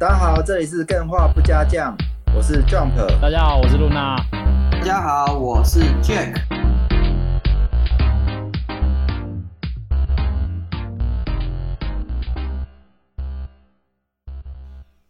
大家好，这里是更画不加酱，我是 Jump。大家好，我是露娜。大家好，我是 Jack。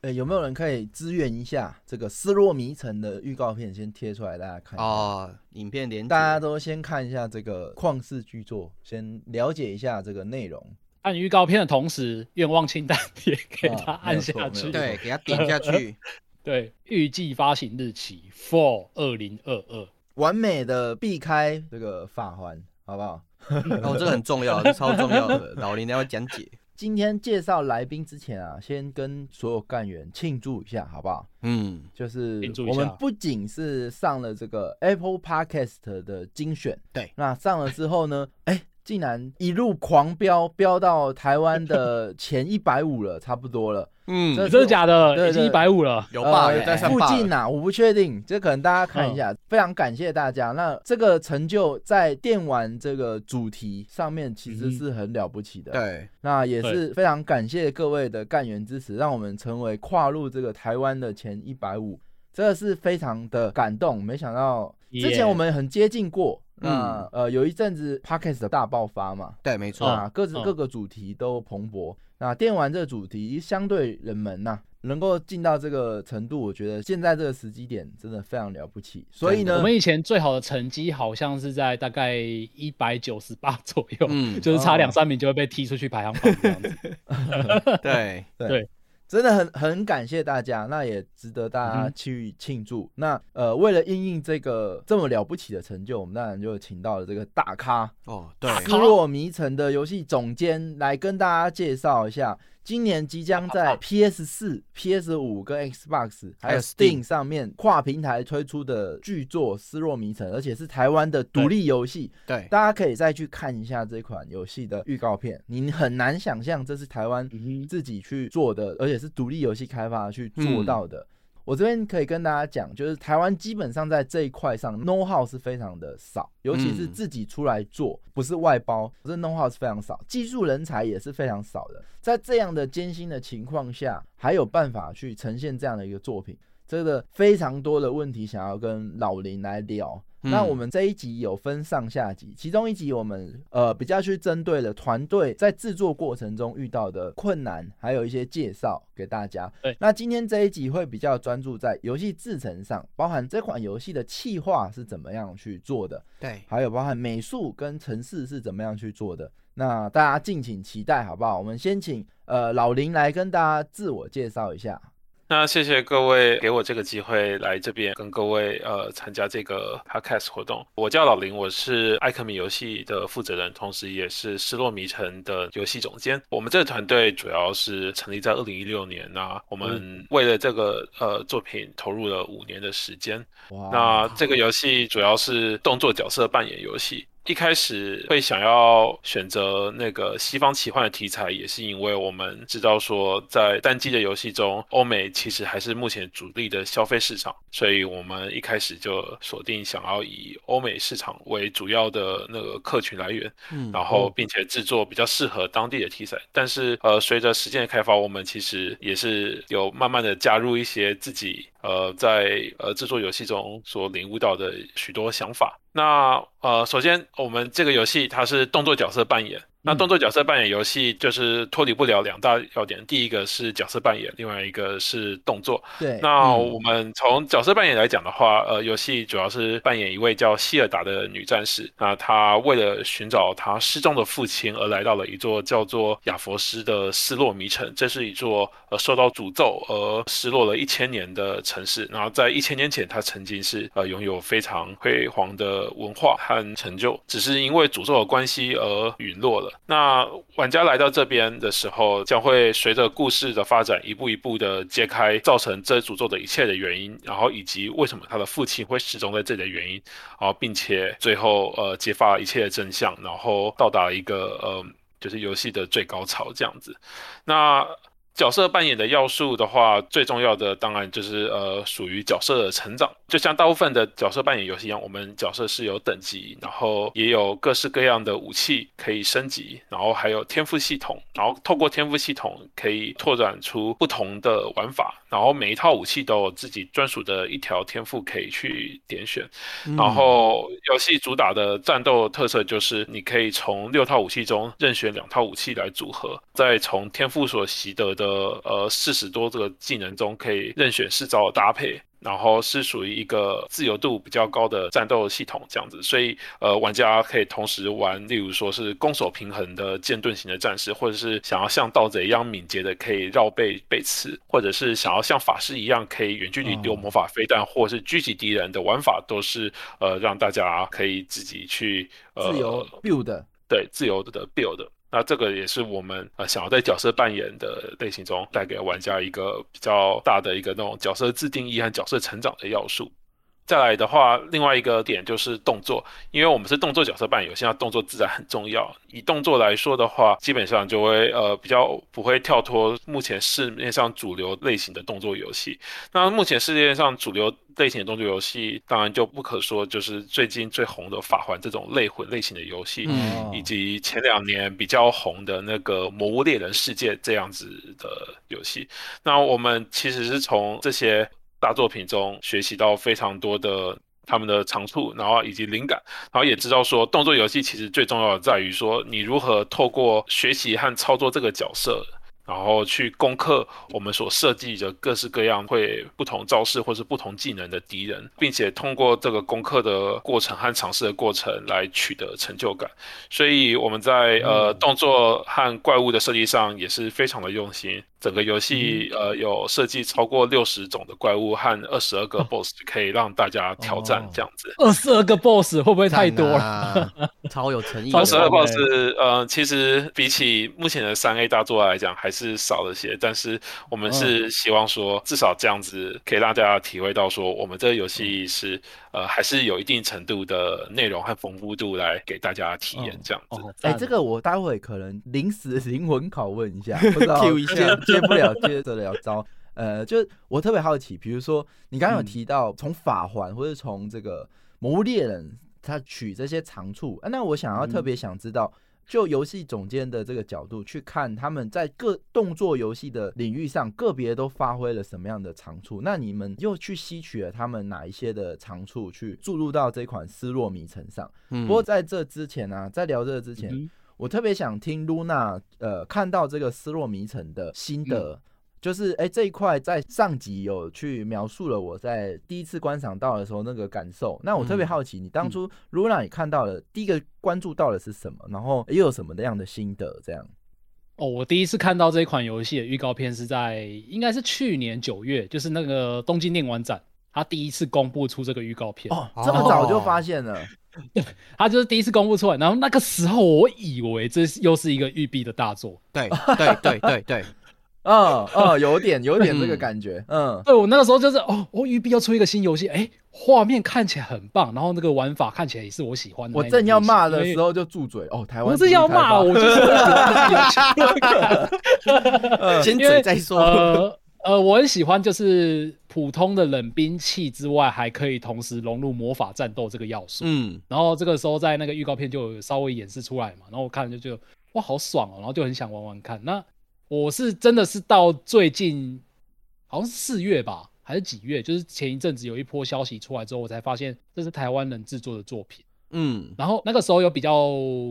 呃，有没有人可以支援一下这个《失落迷城》的预告片？先贴出来，大家看哦。影片连大家都先看一下这个旷世巨作，先了解一下这个内容。按预告片的同时，愿望清单 也给他按下去，对，给他点下去。对，预计发行日期 for 二零二二，完美的避开这个法环，好不好？哦，这个很重要，超重要的，老林要讲解。今天介绍来宾之前啊，先跟所有干员庆祝一下，好不好？嗯，就是我们不仅是上了这个 Apple Podcast 的精选，对，那上了之后呢，哎。竟然一路狂飙，飙到台湾的前一百五了，差不多了。嗯，真的假的？已经一百五了，有吧？在附近呐，我不确定，这可能大家看一下。非常感谢大家，那这个成就在电玩这个主题上面其实是很了不起的。对，那也是非常感谢各位的干员支持，让我们成为跨入这个台湾的前一百五，真的是非常的感动。没想到之前我们很接近过。那呃，有一阵子 podcast 的大爆发嘛，对，没错啊，各自各个主题都蓬勃。那电玩这个主题相对冷门呐，能够进到这个程度，我觉得现在这个时机点真的非常了不起。所以呢，我们以前最好的成绩好像是在大概一百九十八左右，嗯，就是差两三名就会被踢出去排行榜这样子。对对。真的很很感谢大家，那也值得大家去庆祝。那呃，为了应应这个这么了不起的成就，我们当然就请到了这个大咖哦，对，失落迷城的游戏总监来跟大家介绍一下。今年即将在 PS 四、PS 五跟 Xbox 还有 Steam 上面跨平台推出的巨作《失落迷城》，而且是台湾的独立游戏。对，大家可以再去看一下这款游戏的预告片。你很难想象这是台湾自己去做的，而且是独立游戏开发去做到的。我这边可以跟大家讲，就是台湾基本上在这一块上 know how 是非常的少，尤其是自己出来做，不是外包，这 know how 是非常少，技术人才也是非常少的。在这样的艰辛的情况下，还有办法去呈现这样的一个作品，真的非常多的问题想要跟老林来聊。那我们这一集有分上下集，其中一集我们呃比较去针对了团队在制作过程中遇到的困难，还有一些介绍给大家。对，那今天这一集会比较专注在游戏制成上，包含这款游戏的企划是怎么样去做的，对，还有包含美术跟城市是怎么样去做的。那大家敬请期待，好不好？我们先请呃老林来跟大家自我介绍一下。那谢谢各位给我这个机会来这边跟各位呃参加这个 podcast 活动。我叫老林，我是艾克米游戏的负责人，同时也是失落迷城的游戏总监。我们这个团队主要是成立在二零一六年，那我们为了这个呃作品投入了五年的时间。那这个游戏主要是动作角色扮演游戏。一开始会想要选择那个西方奇幻的题材，也是因为我们知道说，在单机的游戏中，欧美其实还是目前主力的消费市场，所以我们一开始就锁定想要以欧美市场为主要的那个客群来源，嗯，然后并且制作比较适合当地的题材。但是，呃，随着时间的开发，我们其实也是有慢慢的加入一些自己。呃，在呃制作游戏中所领悟到的许多想法。那呃，首先我们这个游戏它是动作角色扮演。那动作角色扮演游戏就是脱离不了两大要点，第一个是角色扮演，另外一个是动作。对。那我们从角色扮演来讲的话，呃，游戏主要是扮演一位叫希尔达的女战士。那她为了寻找她失踪的父亲，而来到了一座叫做亚佛斯的失落迷城。这是一座呃受到诅咒而失落了一千年的城市。然后在一千年前，它曾经是呃拥有非常辉煌的文化和成就，只是因为诅咒的关系而陨落了。那玩家来到这边的时候，将会随着故事的发展，一步一步的揭开造成这诅咒的一切的原因，然后以及为什么他的父亲会始终在这里的原因，然后并且最后呃揭发一切的真相，然后到达一个呃就是游戏的最高潮这样子。那角色扮演的要素的话，最重要的当然就是呃，属于角色的成长。就像大部分的角色扮演游戏一样，我们角色是有等级，然后也有各式各样的武器可以升级，然后还有天赋系统，然后透过天赋系统可以拓展出不同的玩法，然后每一套武器都有自己专属的一条天赋可以去点选。然后游戏主打的战斗特色就是你可以从六套武器中任选两套武器来组合，再从天赋所习得的呃四十多这个技能中可以任选四招的搭配。然后是属于一个自由度比较高的战斗系统这样子，所以呃玩家可以同时玩，例如说是攻守平衡的剑盾型的战士，或者是想要像盗贼一样敏捷的可以绕背背刺，或者是想要像法师一样可以远距离丢魔法飞弹，或者是狙击敌人的玩法，都是呃让大家可以自己去呃自由 build，对自由的 build。那这个也是我们呃想要在角色扮演的类型中带给玩家一个比较大的一个那种角色自定义和角色成长的要素。再来的话，另外一个点就是动作，因为我们是动作角色扮演，现在动作自然很重要。以动作来说的话，基本上就会呃比较不会跳脱目前市面上主流类型的动作游戏。那目前世界上主流类型的动作游戏，当然就不可说就是最近最红的法环这种类魂类型的游戏，以及前两年比较红的那个魔物猎人世界这样子的游戏。那我们其实是从这些。大作品中学习到非常多的他们的长处，然后以及灵感，然后也知道说动作游戏其实最重要的在于说你如何透过学习和操作这个角色。然后去攻克我们所设计的各式各样会不同招式或是不同技能的敌人，并且通过这个攻克的过程和尝试的过程来取得成就感。所以我们在呃动作和怪物的设计上也是非常的用心。整个游戏呃有设计超过六十种的怪物和二十二个 BOSS 可以让大家挑战这样子。二十二个 BOSS 会不会太多了？超有诚意。二十二 BOSS 呃其实比起目前的三 A 大作来讲还是。少了些，但是我们是希望说，至少这样子可以让大家体会到说，我们这个游戏是呃，还是有一定程度的内容和丰富度来给大家体验这样子。哎，这个我待会可能临时灵魂拷问一下，不知道接接不了 接得了招。呃，就是我特别好奇，比如说你刚刚有提到从法环或者从这个魔物猎人他取这些长处，那我想要特别想知道。就游戏总监的这个角度去看，他们在各动作游戏的领域上个别都发挥了什么样的长处？那你们又去吸取了他们哪一些的长处，去注入到这款《失落迷城》上？不过在这之前呢，在聊这个之前，我特别想听露娜呃看到这个《失落迷城》的心得。就是哎，这一块在上集有去描述了我在第一次观赏到的时候那个感受。那我特别好奇，你当初如果让你看到了第一个关注到的是什么，然后又有什么样的心得？这样？哦，我第一次看到这一款游戏的预告片是在应该是去年九月，就是那个东京电玩展，他第一次公布出这个预告片。哦，这么早就发现了？他就是第一次公布出来，然后那个时候我以为这又是一个育碧的大作。对对对对对。嗯嗯，有点有点这个感觉，嗯，对我那个时候就是哦，我育碧要出一个新游戏，哎，画面看起来很棒，然后那个玩法看起来也是我喜欢的。我正要骂的时候就住嘴哦，台湾不是要骂我，就是先嘴再说。呃呃，我很喜欢就是普通的冷兵器之外，还可以同时融入魔法战斗这个要素。嗯，然后这个时候在那个预告片就稍微演示出来嘛，然后我看了就觉得哇，好爽哦，然后就很想玩玩看。那我是真的是到最近，好像是四月吧，还是几月？就是前一阵子有一波消息出来之后，我才发现这是台湾人制作的作品。嗯，然后那个时候有比较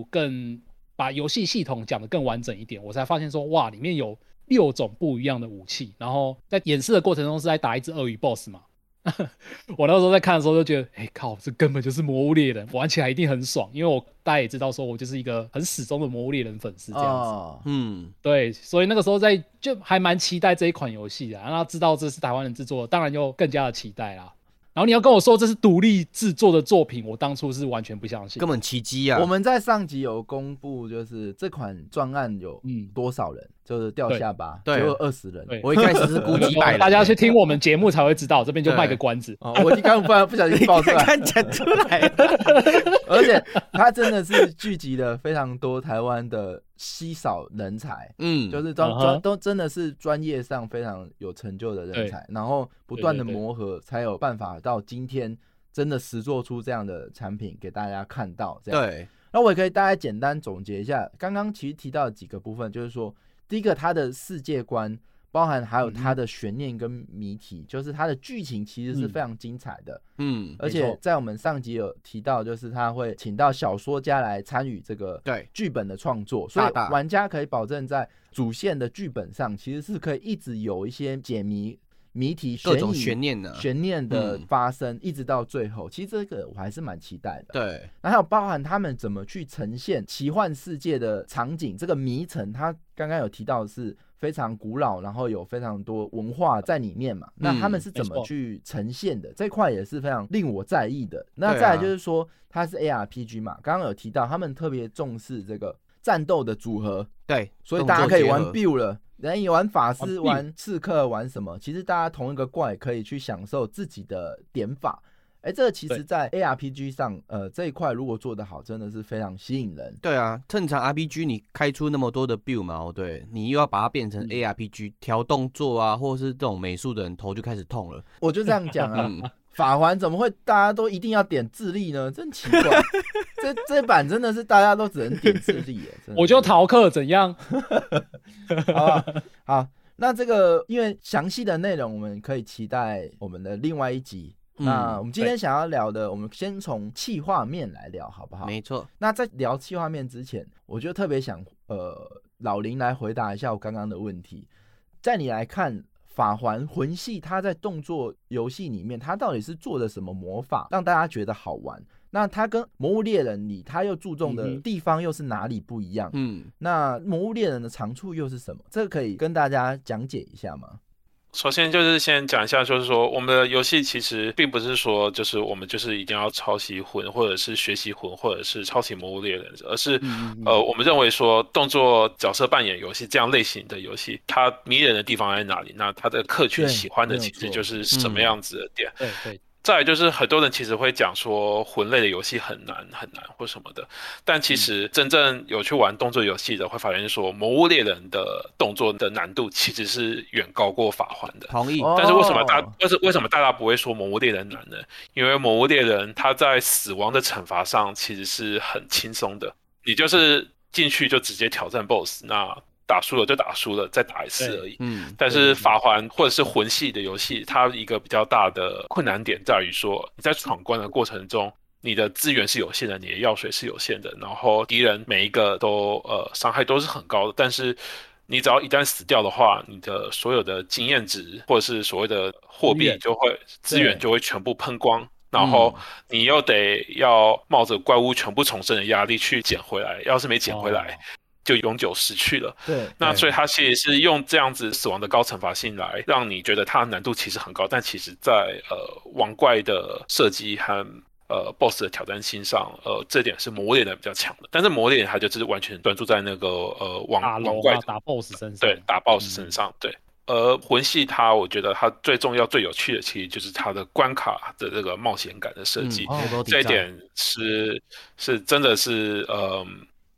更把游戏系统讲得更完整一点，我才发现说哇，里面有六种不一样的武器，然后在演示的过程中是在打一只鳄鱼 BOSS 嘛。我那时候在看的时候就觉得，哎靠，这根本就是魔物猎人，玩起来一定很爽。因为我大家也知道，说我就是一个很始终的魔物猎人粉丝这样子。嗯，对，所以那个时候在就还蛮期待这一款游戏的，然后知道这是台湾人制作，当然就更加的期待啦。然后你要跟我说这是独立制作的作品，我当初是完全不相信，根本奇迹啊！我们在上集有公布，就是这款专案有多少人，就是掉下巴，只有二十人。我一开始是估计百，大家去听我们节目才会知道，这边就卖个关子。我一刚不然不小心爆出来，讲出来，而且它真的是聚集了非常多台湾的稀少人才，嗯，就是都专都真的是专业上非常有成就的人才，然后不断的磨合，才有办法到今天真的实做出这样的产品给大家看到。这样，对。那我也可以大家简单总结一下，刚刚其实提到几个部分，就是说，第一个，他的世界观。包含还有它的悬念跟谜题，就是它的剧情其实是非常精彩的。嗯，而且在我们上集有提到，就是他会请到小说家来参与这个对剧本的创作，所以玩家可以保证在主线的剧本上其实是可以一直有一些解谜谜题、各种、悬念的悬念的发生，一直到最后。其实这个我还是蛮期待的。对，那还有包含他们怎么去呈现奇幻世界的场景，这个迷城，他刚刚有提到是。非常古老，然后有非常多文化在里面嘛。那他们是怎么去呈现的？这块也是非常令我在意的。那再来就是说，它是 ARPG 嘛，刚刚有提到他们特别重视这个战斗的组合。对，所以大家可以玩 build 了，人也玩法师、玩刺客、玩什么，其实大家同一个怪可以去享受自己的点法。哎，这个其实，在 A R P G 上，呃，这一块如果做得好，真的是非常吸引人。对啊，正常 R P G 你开出那么多的 build 嘛，对，你又要把它变成 A R P G，调动作啊，或者是这种美术的人头就开始痛了。我就这样讲啊，法环怎么会大家都一定要点智力呢？真奇怪，这这版真的是大家都只能点智力耶。我就逃课怎样？好，好，那这个因为详细的内容，我们可以期待我们的另外一集。那我们今天想要聊的，我们先从气画面来聊，好不好？没错。那在聊气画面之前，我就特别想，呃，老林来回答一下我刚刚的问题。在你来看，法环魂系它在动作游戏里面，它到底是做的什么魔法，让大家觉得好玩？那它跟魔物猎人里，它又注重的地方又是哪里不一样？嗯，那魔物猎人的长处又是什么？这个可以跟大家讲解一下吗？首先就是先讲一下，就是说我们的游戏其实并不是说就是我们就是一定要抄袭魂，或者是学习魂，或者是抄袭魔物猎人，而是呃，我们认为说动作角色扮演游戏这样类型的游戏，它迷人的地方在哪里？那它的客群喜欢的其实就是什么样子的点？对对。再就是很多人其实会讲说魂类的游戏很难很难或什么的，但其实真正有去玩动作游戏的会发现说魔物猎人的动作的难度其实是远高过法环的。同意。但是为什么大为什为什么大家不会说魔物猎人难呢？因为魔物猎人他在死亡的惩罚上其实是很轻松的，你就是进去就直接挑战 BOSS 那。打输了就打输了，再打一次而已。嗯，但是法环或者是魂系的游戏，它一个比较大的困难点在于说，你在闯关的过程中，你的资源是有限的，你的药水是有限的，然后敌人每一个都呃伤害都是很高的。但是你只要一旦死掉的话，你的所有的经验值或者是所谓的货币就会资源就会全部喷光，然后你又得要冒着怪物全部重生的压力去捡回来，要是没捡回来。就永久失去了。对，那所以它其实是用这样子死亡的高惩罚性来让你觉得它的难度其实很高，但其实在呃王怪的设计和呃 BOSS 的挑战性上，呃这点是磨练的比较强的。但是磨练它就只是完全专注在那个呃王王怪打 BOSS 身上，对，打 BOSS 身上。对，而魂系它，我觉得它最重要、最有趣的，其实就是它的关卡的这个冒险感的设计。这一点是是真的是呃。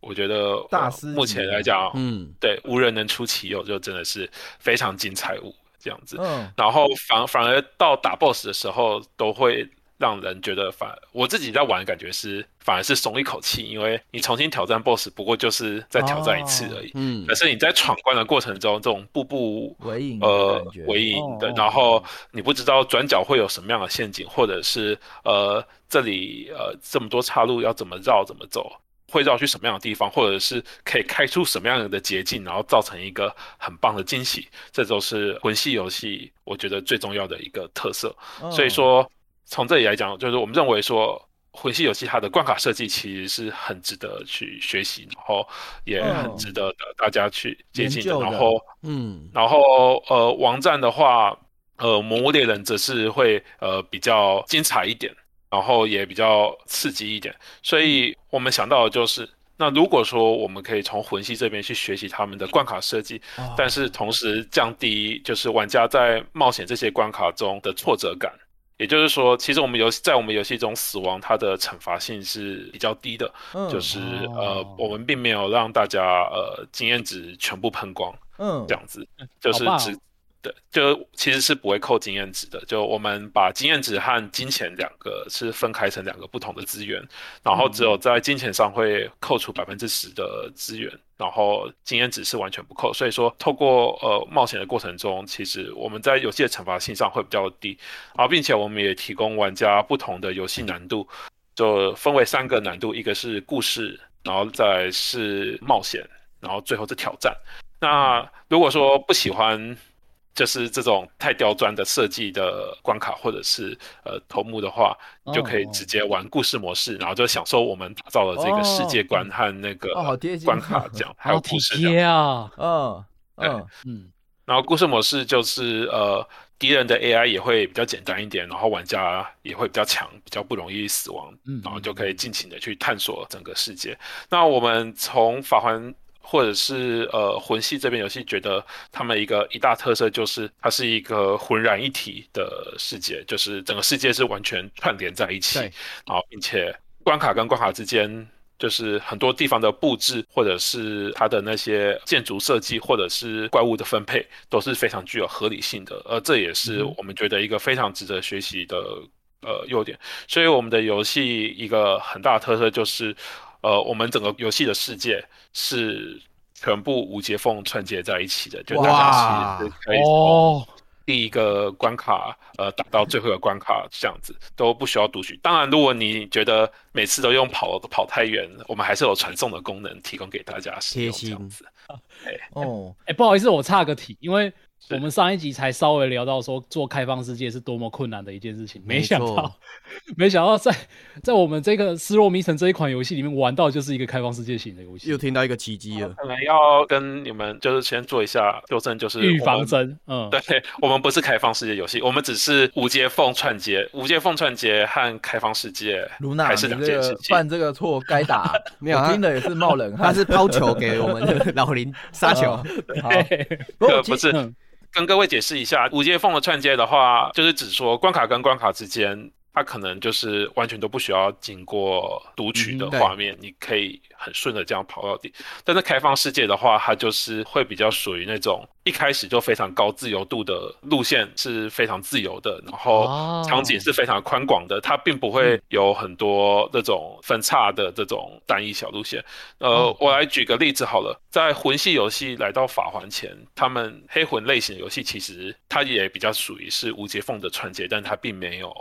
我觉得大师目前来讲，嗯，对，无人能出其右，就真的是非常精彩物这样子。嗯，然后反反而到打 BOSS 的时候，都会让人觉得反我自己在玩的感觉是反而是松一口气，因为你重新挑战 BOSS，不过就是再挑战一次而已。嗯，可是你在闯关的过程中，这种步步为营呃为营的，然后你不知道转角会有什么样的陷阱，或者是呃这里呃这么多岔路要怎么绕怎么走。会绕去什么样的地方，或者是可以开出什么样的捷径，然后造成一个很棒的惊喜，这都是魂系游戏我觉得最重要的一个特色。所以说，从这里来讲，就是我们认为说魂系游戏它的关卡设计其实是很值得去学习，然后也很值得大家去接近的。然后，嗯，然后呃，网站的话，呃，魔物猎人则是会呃比较精彩一点。然后也比较刺激一点，所以我们想到的就是，那如果说我们可以从魂系这边去学习他们的关卡设计，但是同时降低就是玩家在冒险这些关卡中的挫折感，也就是说，其实我们游戏在我们游戏中死亡，它的惩罚性是比较低的，就是呃，我们并没有让大家呃经验值全部喷光，嗯，这样子，就是只。对，就其实是不会扣经验值的。就我们把经验值和金钱两个是分开成两个不同的资源，然后只有在金钱上会扣除百分之十的资源，然后经验值是完全不扣。所以说，透过呃冒险的过程中，其实我们在游戏的惩罚性上会比较低，然后并且我们也提供玩家不同的游戏难度，就分为三个难度，一个是故事，然后再是冒险，然后最后是挑战。那如果说不喜欢。就是这种太刁钻的设计的关卡，或者是呃头目的话，就可以直接玩故事模式，然后就享受我们打造的这个世界观和那个关卡。这样，还有故事啊，嗯嗯嗯，然后故事模式就是呃敌人的 AI 也会比较简单一点，然后玩家也会比较强，比较不容易死亡，然后就可以尽情的去探索整个世界。那我们从法环。或者是呃魂系这边游戏，觉得他们一个一大特色就是它是一个浑然一体的世界，就是整个世界是完全串联在一起，然后并且关卡跟关卡之间，就是很多地方的布置，或者是它的那些建筑设计，或者是怪物的分配，都是非常具有合理性的，而这也是我们觉得一个非常值得学习的呃优点。所以我们的游戏一个很大的特色就是。呃，我们整个游戏的世界是全部无接缝串接在一起的，就大家其实可以从第一个关卡呃打到最后的关卡这样子都不需要读取。当然，如果你觉得每次都用跑跑太远，我们还是有传送的功能提供给大家使用这样子。哎哦，哎，不好意思，我差个题，因为。我们上一集才稍微聊到说做开放世界是多么困难的一件事情，没想到，没想到在在我们这个《失落迷城》这一款游戏里面玩到就是一个开放世界型的游戏，又听到一个奇迹了。可能要跟你们就是先做一下纠正，就是预防针。嗯，对，我们不是开放世界游戏，我们只是无接缝串接，无接缝串接和开放世界还是两件事情。犯这个错该打，没有听的也是冒冷汗。他是抛球给我们的老林 杀球，好，不是。跟各位解释一下，无接缝的串接的话，就是指说关卡跟关卡之间。它可能就是完全都不需要经过读取的画面，你可以很顺的这样跑到底。但是开放世界的话，它就是会比较属于那种一开始就非常高自由度的路线，是非常自由的，然后场景是非常宽广的，它并不会有很多那种分叉的这种单一小路线。呃，我来举个例子好了，在魂系游戏来到法环前，他们黑魂类型的游戏其实它也比较属于是无接缝的串接，但它并没有。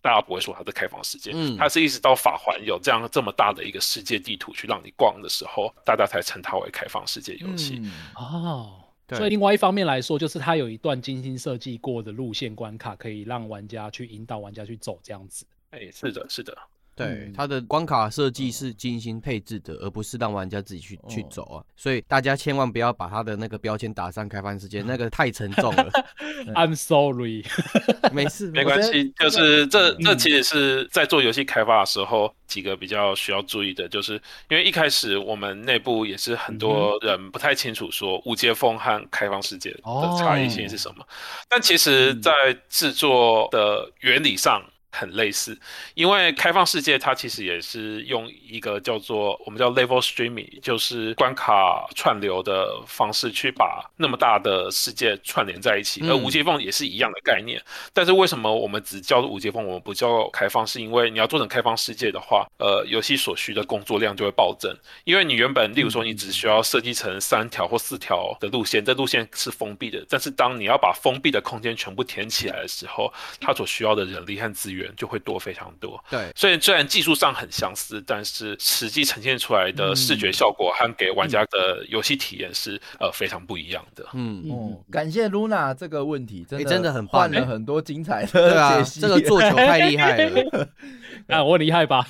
大家不会说它是开放世界，嗯，它是一直到法环有这样这么大的一个世界地图去让你逛的时候，大家才称它为开放世界游戏。哦，所以另外一方面来说，就是它有一段精心设计过的路线关卡，可以让玩家去引导玩家去走这样子。哎，是的，是的。对，它的关卡设计是精心配置的，而不是让玩家自己去去走啊。所以大家千万不要把它的那个标签打上开放世界，那个太沉重了。I'm sorry，没事，没关系。就是这这其实是在做游戏开发的时候几个比较需要注意的，就是因为一开始我们内部也是很多人不太清楚说无接缝和开放世界的差异性是什么，但其实在制作的原理上。很类似，因为开放世界它其实也是用一个叫做我们叫 level streaming，就是关卡串流的方式去把那么大的世界串联在一起。而无界缝也是一样的概念，但是为什么我们只叫做无界缝，我们不叫开放？是因为你要做成开放世界的话，呃，游戏所需的工作量就会暴增。因为你原本，例如说你只需要设计成三条或四条的路线，这路线是封闭的，但是当你要把封闭的空间全部填起来的时候，它所需要的人力和资源。就会多非常多。对，所以虽然技术上很相似，但是实际呈现出来的视觉效果和给玩家的游戏体验是呃非常不一样的。嗯嗯，感谢 Luna 这个问题，真的真的很换了很多精彩的解析。这个做球太厉害了，啊，我厉害吧？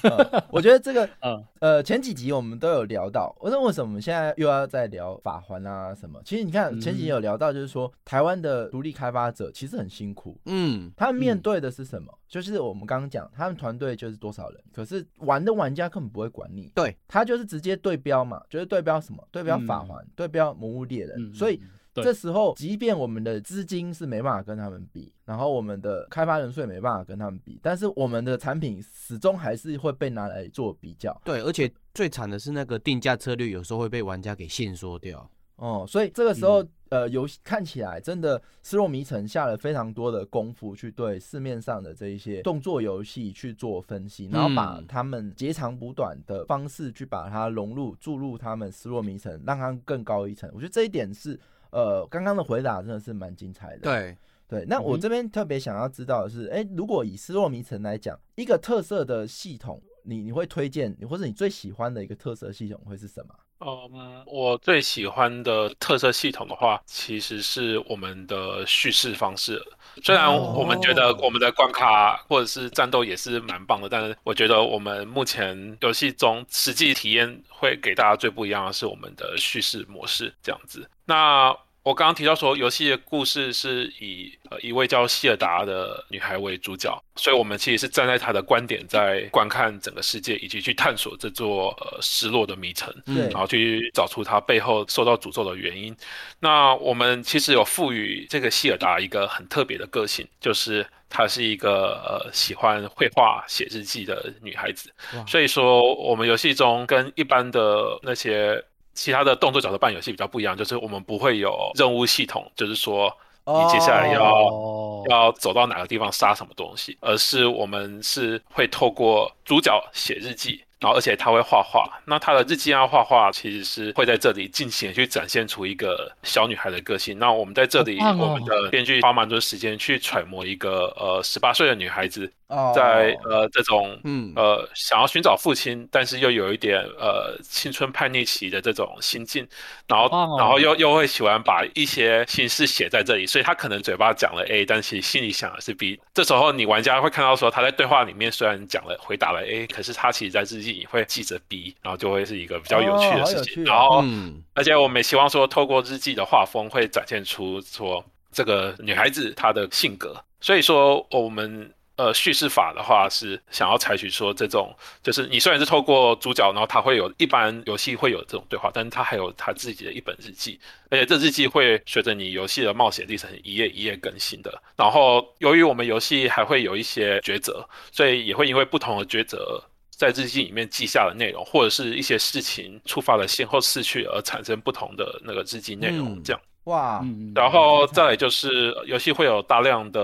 我觉得这个，嗯呃，前几集我们都有聊到，我说为什么我们现在又要再聊法环啊什么？其实你看前几集有聊到，就是说台湾的独立开发者其实很辛苦，嗯，他们面对的是什么？就是我们刚刚讲，他们团队就是多少人，可是玩的玩家根本不会管你。对，他就是直接对标嘛，就是对标什么？对标法环，对标魔物猎人。所以这时候，即便我们的资金是没办法跟他们比，然后我们的开发人数也没办法跟他们比，但是我们的产品始终还是会被拿来做比较。对，而且最惨的是那个定价策略有时候会被玩家给限缩掉。哦，所以这个时候，呃，游戏看起来真的失落迷城下了非常多的功夫，去对市面上的这一些动作游戏去做分析，然后把他们截长补短的方式去把它融入注入他们失落迷城，让它更高一层。我觉得这一点是，呃，刚刚的回答真的是蛮精彩的。对对，那我这边特别想要知道的是，哎，如果以失落迷城来讲，一个特色的系统，你你会推荐，或者你最喜欢的一个特色系统会是什么？嗯，我最喜欢的特色系统的话，其实是我们的叙事方式。虽然我们觉得我们的关卡或者是战斗也是蛮棒的，但是我觉得我们目前游戏中实际体验会给大家最不一样的是我们的叙事模式这样子。那我刚刚提到说，游戏的故事是以呃一位叫希尔达的女孩为主角，所以我们其实是站在她的观点在观看整个世界，以及去探索这座呃失落的迷城，然后去找出她背后受到诅咒的原因。那我们其实有赋予这个希尔达一个很特别的个性，就是她是一个呃喜欢绘画、写日记的女孩子。所以说，我们游戏中跟一般的那些。其他的动作角色扮演游戏比较不一样，就是我们不会有任务系统，就是说你接下来要要走到哪个地方杀什么东西，而是我们是会透过主角写日记。然后，而且他会画画。那他的日记啊，画画其实是会在这里尽情去展现出一个小女孩的个性。那我们在这里，我们的编剧花蛮多时间去揣摩一个呃十八岁的女孩子，在呃这种嗯呃想要寻找父亲，但是又有一点呃青春叛逆期的这种心境。然后，然后又又会喜欢把一些心事写在这里，所以他可能嘴巴讲了 A，但其实心里想的是 B。这时候，你玩家会看到说他在对话里面虽然讲了回答了 A，可是他其实在日记。里会记着 B，然后就会是一个比较有趣的事情。然后，而且我们也希望说，透过日记的画风，会展现出说这个女孩子她的性格。所以说，我们呃叙事法的话是想要采取说这种，就是你虽然是透过主角，然后他会有一般游戏会有这种对话，但是他还有他自己的一本日记，而且这日记会随着你游戏的冒险历程一页一页更新的。然后，由于我们游戏还会有一些抉择，所以也会因为不同的抉择。在日记里面记下的内容，或者是一些事情触发了先后次序而产生不同的那个日记内容，这样哇。然后再来就是游戏会有大量的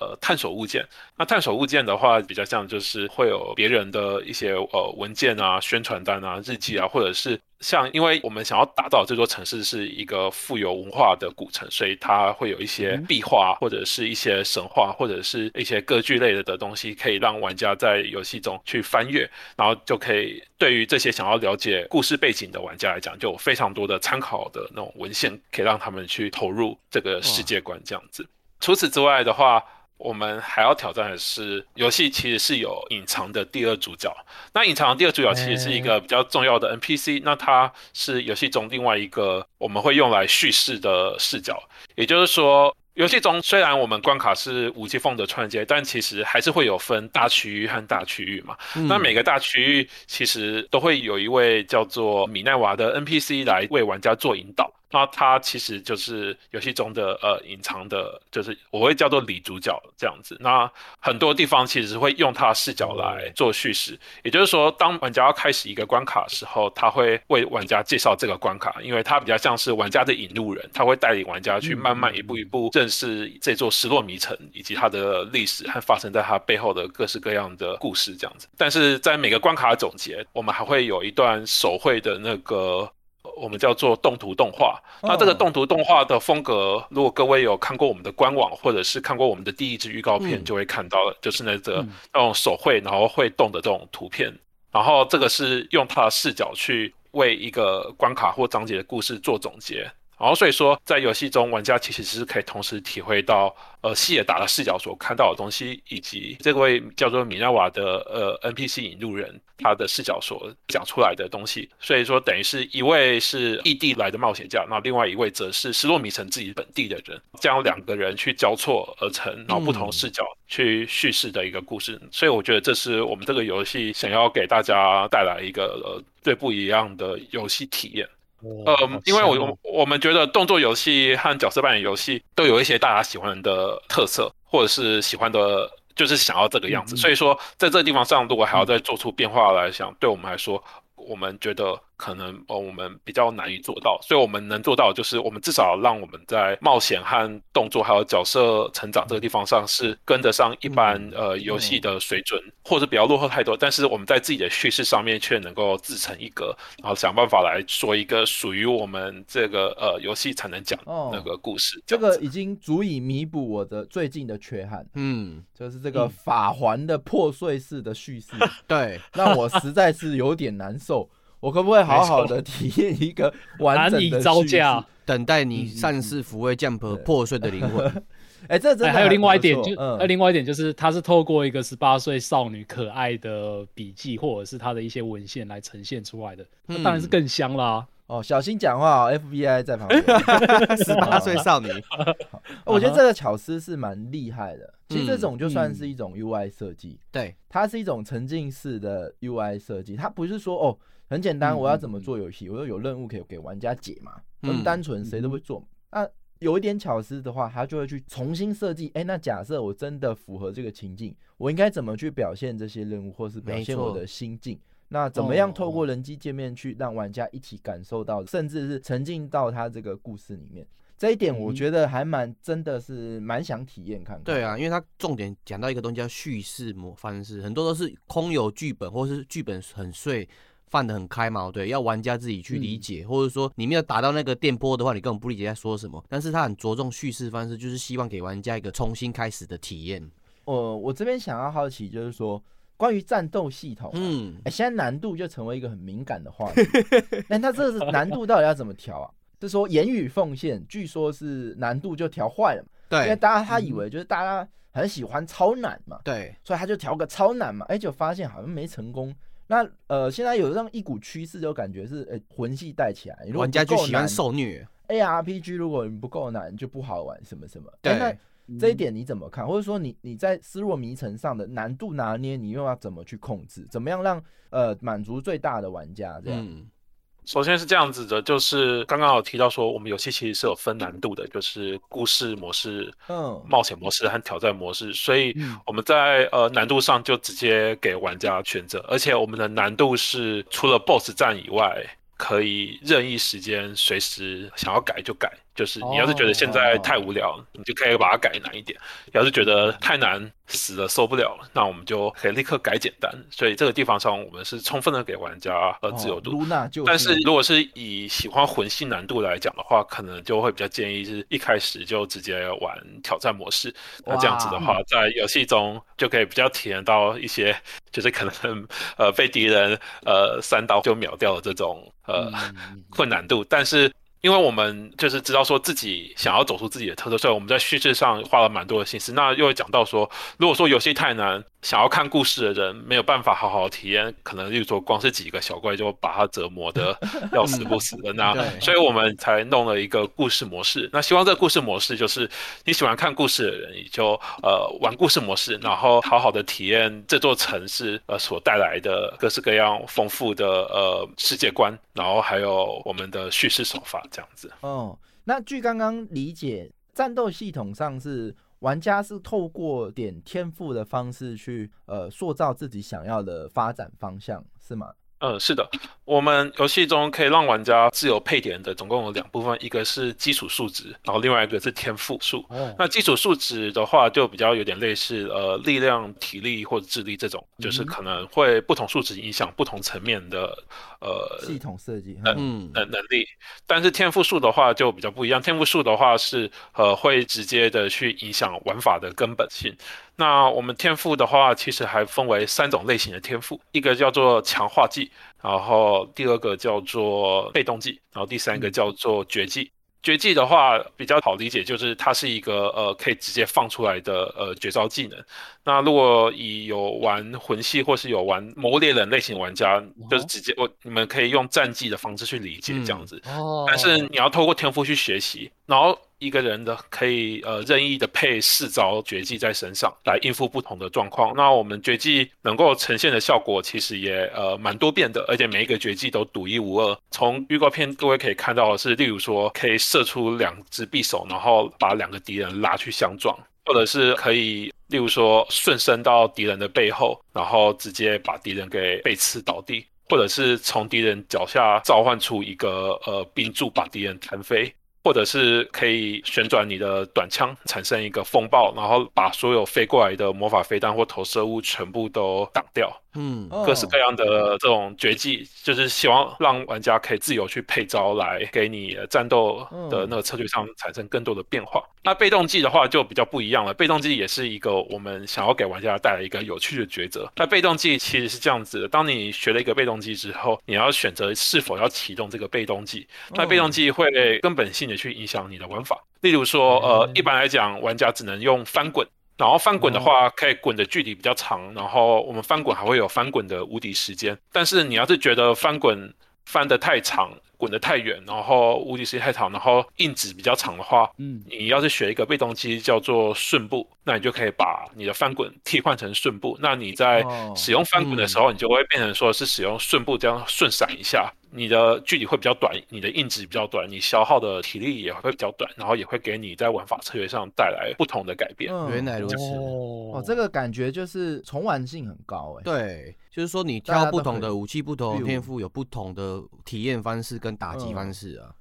呃探索物件，那探索物件的话，比较像就是会有别人的一些呃文件啊、宣传单啊、日记啊，或者是。像，因为我们想要打造这座城市是一个富有文化的古城，所以它会有一些壁画，或者是一些神话，或者是一些歌剧类的的东西，可以让玩家在游戏中去翻阅，然后就可以对于这些想要了解故事背景的玩家来讲，就有非常多的参考的那种文献，可以让他们去投入这个世界观这样子。除此之外的话，我们还要挑战的是，游戏其实是有隐藏的第二主角。那隐藏的第二主角其实是一个比较重要的 NPC，那它是游戏中另外一个我们会用来叙事的视角。也就是说，游戏中虽然我们关卡是无接缝的串接，但其实还是会有分大区域和大区域嘛。那每个大区域其实都会有一位叫做米奈娃的 NPC 来为玩家做引导。那他其实就是游戏中的呃隐藏的，就是我会叫做李主角这样子。那很多地方其实会用他的视角来做叙事，也就是说，当玩家要开始一个关卡的时候，他会为玩家介绍这个关卡，因为他比较像是玩家的引路人，他会带领玩家去慢慢一步一步认识这座失落迷城以及它的历史和发生在它背后的各式各样的故事这样子。但是在每个关卡的总结，我们还会有一段手绘的那个。我们叫做动图动画。那这个动图动画的风格，如果各位有看过我们的官网，或者是看过我们的第一支预告片，就会看到了，就是那个那种手绘然后会动的这种图片。然后这个是用他的视角去为一个关卡或章节的故事做总结。然后所以说，在游戏中，玩家其实是可以同时体会到。呃，希尔达的视角所看到的东西，以及这位叫做米纳瓦的呃 NPC 引路人他的视角所讲出来的东西，所以说等于是一位是异地来的冒险家，那另外一位则是失落迷城自己本地的人，将两个人去交错而成，然后不同视角去叙事的一个故事。所以我觉得这是我们这个游戏想要给大家带来一个呃最不一样的游戏体验。呃，因为我我们觉得动作游戏和角色扮演游戏都有一些大家喜欢的特色，或者是喜欢的，就是想要这个样子。所以说，在这个地方上，如果还要再做出变化来想，对我们来说，我们觉得。可能呃我们比较难以做到，所以我们能做到就是我们至少让我们在冒险和动作还有角色成长这个地方上是跟得上一般呃游戏的水准，或者比较落后太多，但是我们在自己的叙事上面却能够自成一格，然后想办法来说一个属于我们这个呃游戏才能讲那个故事。这个已经足以弥补我的最近的缺憾，嗯，就是这个法环的破碎式的叙事，对，让我实在是有点难受。我可不可以好好的体验一个完整的招架，等待你善事抚慰降破破碎的灵魂？哎，这这还有另外一点，就呃，另外一点就是，它是透过一个十八岁少女可爱的笔记，或者是他的一些文献来呈现出来的，那当然是更香啦。哦，小心讲话哦，FBI 在旁边。十八岁少女，我觉得这个巧思是蛮厉害的。其实这种就算是一种 UI 设计，对，它是一种沉浸式的 UI 设计，它不是说哦。很简单，我要怎么做游戏？我又有任务可以给玩家解嘛？很单纯，谁都会做。那有一点巧思的话，他就会去重新设计。哎，那假设我真的符合这个情境，我应该怎么去表现这些任务，或是表现我的心境？那怎么样透过人机界面去让玩家一起感受到，甚至是沉浸到他这个故事里面？这一点我觉得还蛮真的是蛮想体验看看。对啊，因为他重点讲到一个东西叫叙事模方式，很多都是空有剧本，或是剧本很碎。放得很开嘛，对，要玩家自己去理解，或者说你没有打到那个电波的话，你根本不理解在说什么。但是他很着重叙事方式，就是希望给玩家一个重新开始的体验。呃，我这边想要好奇，就是说关于战斗系统，嗯，哎，现在难度就成为一个很敏感的话题。那他这是难度到底要怎么调啊？是说言语奉献，据说是难度就调坏了嘛？对，因为大家他以为就是大家很喜欢超难嘛，对，所以他就调个超难嘛，哎，就发现好像没成功。那呃，现在有这样一股趋势，就感觉是呃魂系带起来，玩家就喜欢受虐。A R P G 如果你不够难就不好玩，什么什么。对。那这一点你怎么看？或者说你你在失落迷城上的难度拿捏，你又要怎么去控制？怎么样让呃满足最大的玩家这样？首先是这样子的，就是刚刚有提到说，我们游戏其实是有分难度的，就是故事模式、嗯，冒险模式和挑战模式，所以我们在呃难度上就直接给玩家选择，而且我们的难度是除了 BOSS 战以外，可以任意时间随时想要改就改。就是你要是觉得现在太无聊，你就可以把它改难一点；要是觉得太难死了受不了了，那我们就可以立刻改简单。所以这个地方上，我们是充分的给玩家呃自由度。但是如果是以喜欢魂系难度来讲的话，可能就会比较建议是一开始就直接玩挑战模式。那这样子的话，在游戏中就可以比较体验到一些，就是可能呃被敌人呃三刀就秒掉的这种呃困难度，但是。因为我们就是知道说自己想要走出自己的特色，所以我们在叙事上花了蛮多的心思。那又会讲到说，如果说游戏太难。想要看故事的人没有办法好好体验，可能例如说光是几个小怪就把他折磨的要死不死的那，所以我们才弄了一个故事模式。那希望这个故事模式就是你喜欢看故事的人，你就呃玩故事模式，然后好好的体验这座城市呃所带来的各式各样丰富的呃世界观，然后还有我们的叙事手法这样子。哦，那据刚刚理解，战斗系统上是。玩家是透过点天赋的方式去呃塑造自己想要的发展方向，是吗？嗯，是的，我们游戏中可以让玩家自由配点的总共有两部分，一个是基础数值，然后另外一个是天赋数。那基础数值的话，就比较有点类似呃力量、体力或者智力这种，就是可能会不同数值影响不同层面的呃系统设计能能能力。但是天赋树的话就比较不一样，天赋树的话是呃会直接的去影响玩法的根本性。那我们天赋的话，其实还分为三种类型的天赋，一个叫做强化技，然后第二个叫做被动技，然后第三个叫做绝技。绝技的话比较好理解，就是它是一个呃可以直接放出来的呃绝招技能。那如果以有玩魂系或是有玩魔猎人类型玩家，就是直接我你们可以用战技的方式去理解这样子。哦。但是你要透过天赋去学习，然后。一个人的可以呃任意的配四招绝技在身上来应付不同的状况。那我们绝技能够呈现的效果其实也呃蛮多变的，而且每一个绝技都独一无二。从预告片各位可以看到的是，例如说可以射出两只匕首，然后把两个敌人拉去相撞，或者是可以例如说顺身到敌人的背后，然后直接把敌人给背刺倒地。或者是从敌人脚下召唤出一个呃冰柱，把敌人弹飞，或者是可以旋转你的短枪，产生一个风暴，然后把所有飞过来的魔法飞弹或投射物全部都挡掉。嗯，各式各样的这种绝技，就是希望让玩家可以自由去配招，来给你战斗的那个策略上产生更多的变化。那被动技的话就比较不一样了，被动技也是一个我们想要给玩家带来一个有趣的抉择。那被动技其实是这样子的：当你学了一个被动技之后，你要选择是否要启动这个被动技。那被动技会根本性的去影响你的玩法。例如说，呃，一般来讲，玩家只能用翻滚。然后翻滚的话，可以滚的距离比较长，然后我们翻滚还会有翻滚的无敌时间。但是你要是觉得翻滚翻得太长，滚得太远，然后无敌时间太长，然后硬直比较长的话，嗯，你要是学一个被动机叫做顺步，那你就可以把你的翻滚替换成顺步。那你在使用翻滚的时候，你就会变成说是使用顺步这样顺闪一下。你的距离会比较短，你的硬值比较短，你消耗的体力也会比较短，然后也会给你在玩法策略上带来不同的改变。原来如此，哦，这个感觉就是重玩性很高哎。对，就是说你挑不同的武器、不同的天赋，有不同的体验方式跟打击方式啊。嗯，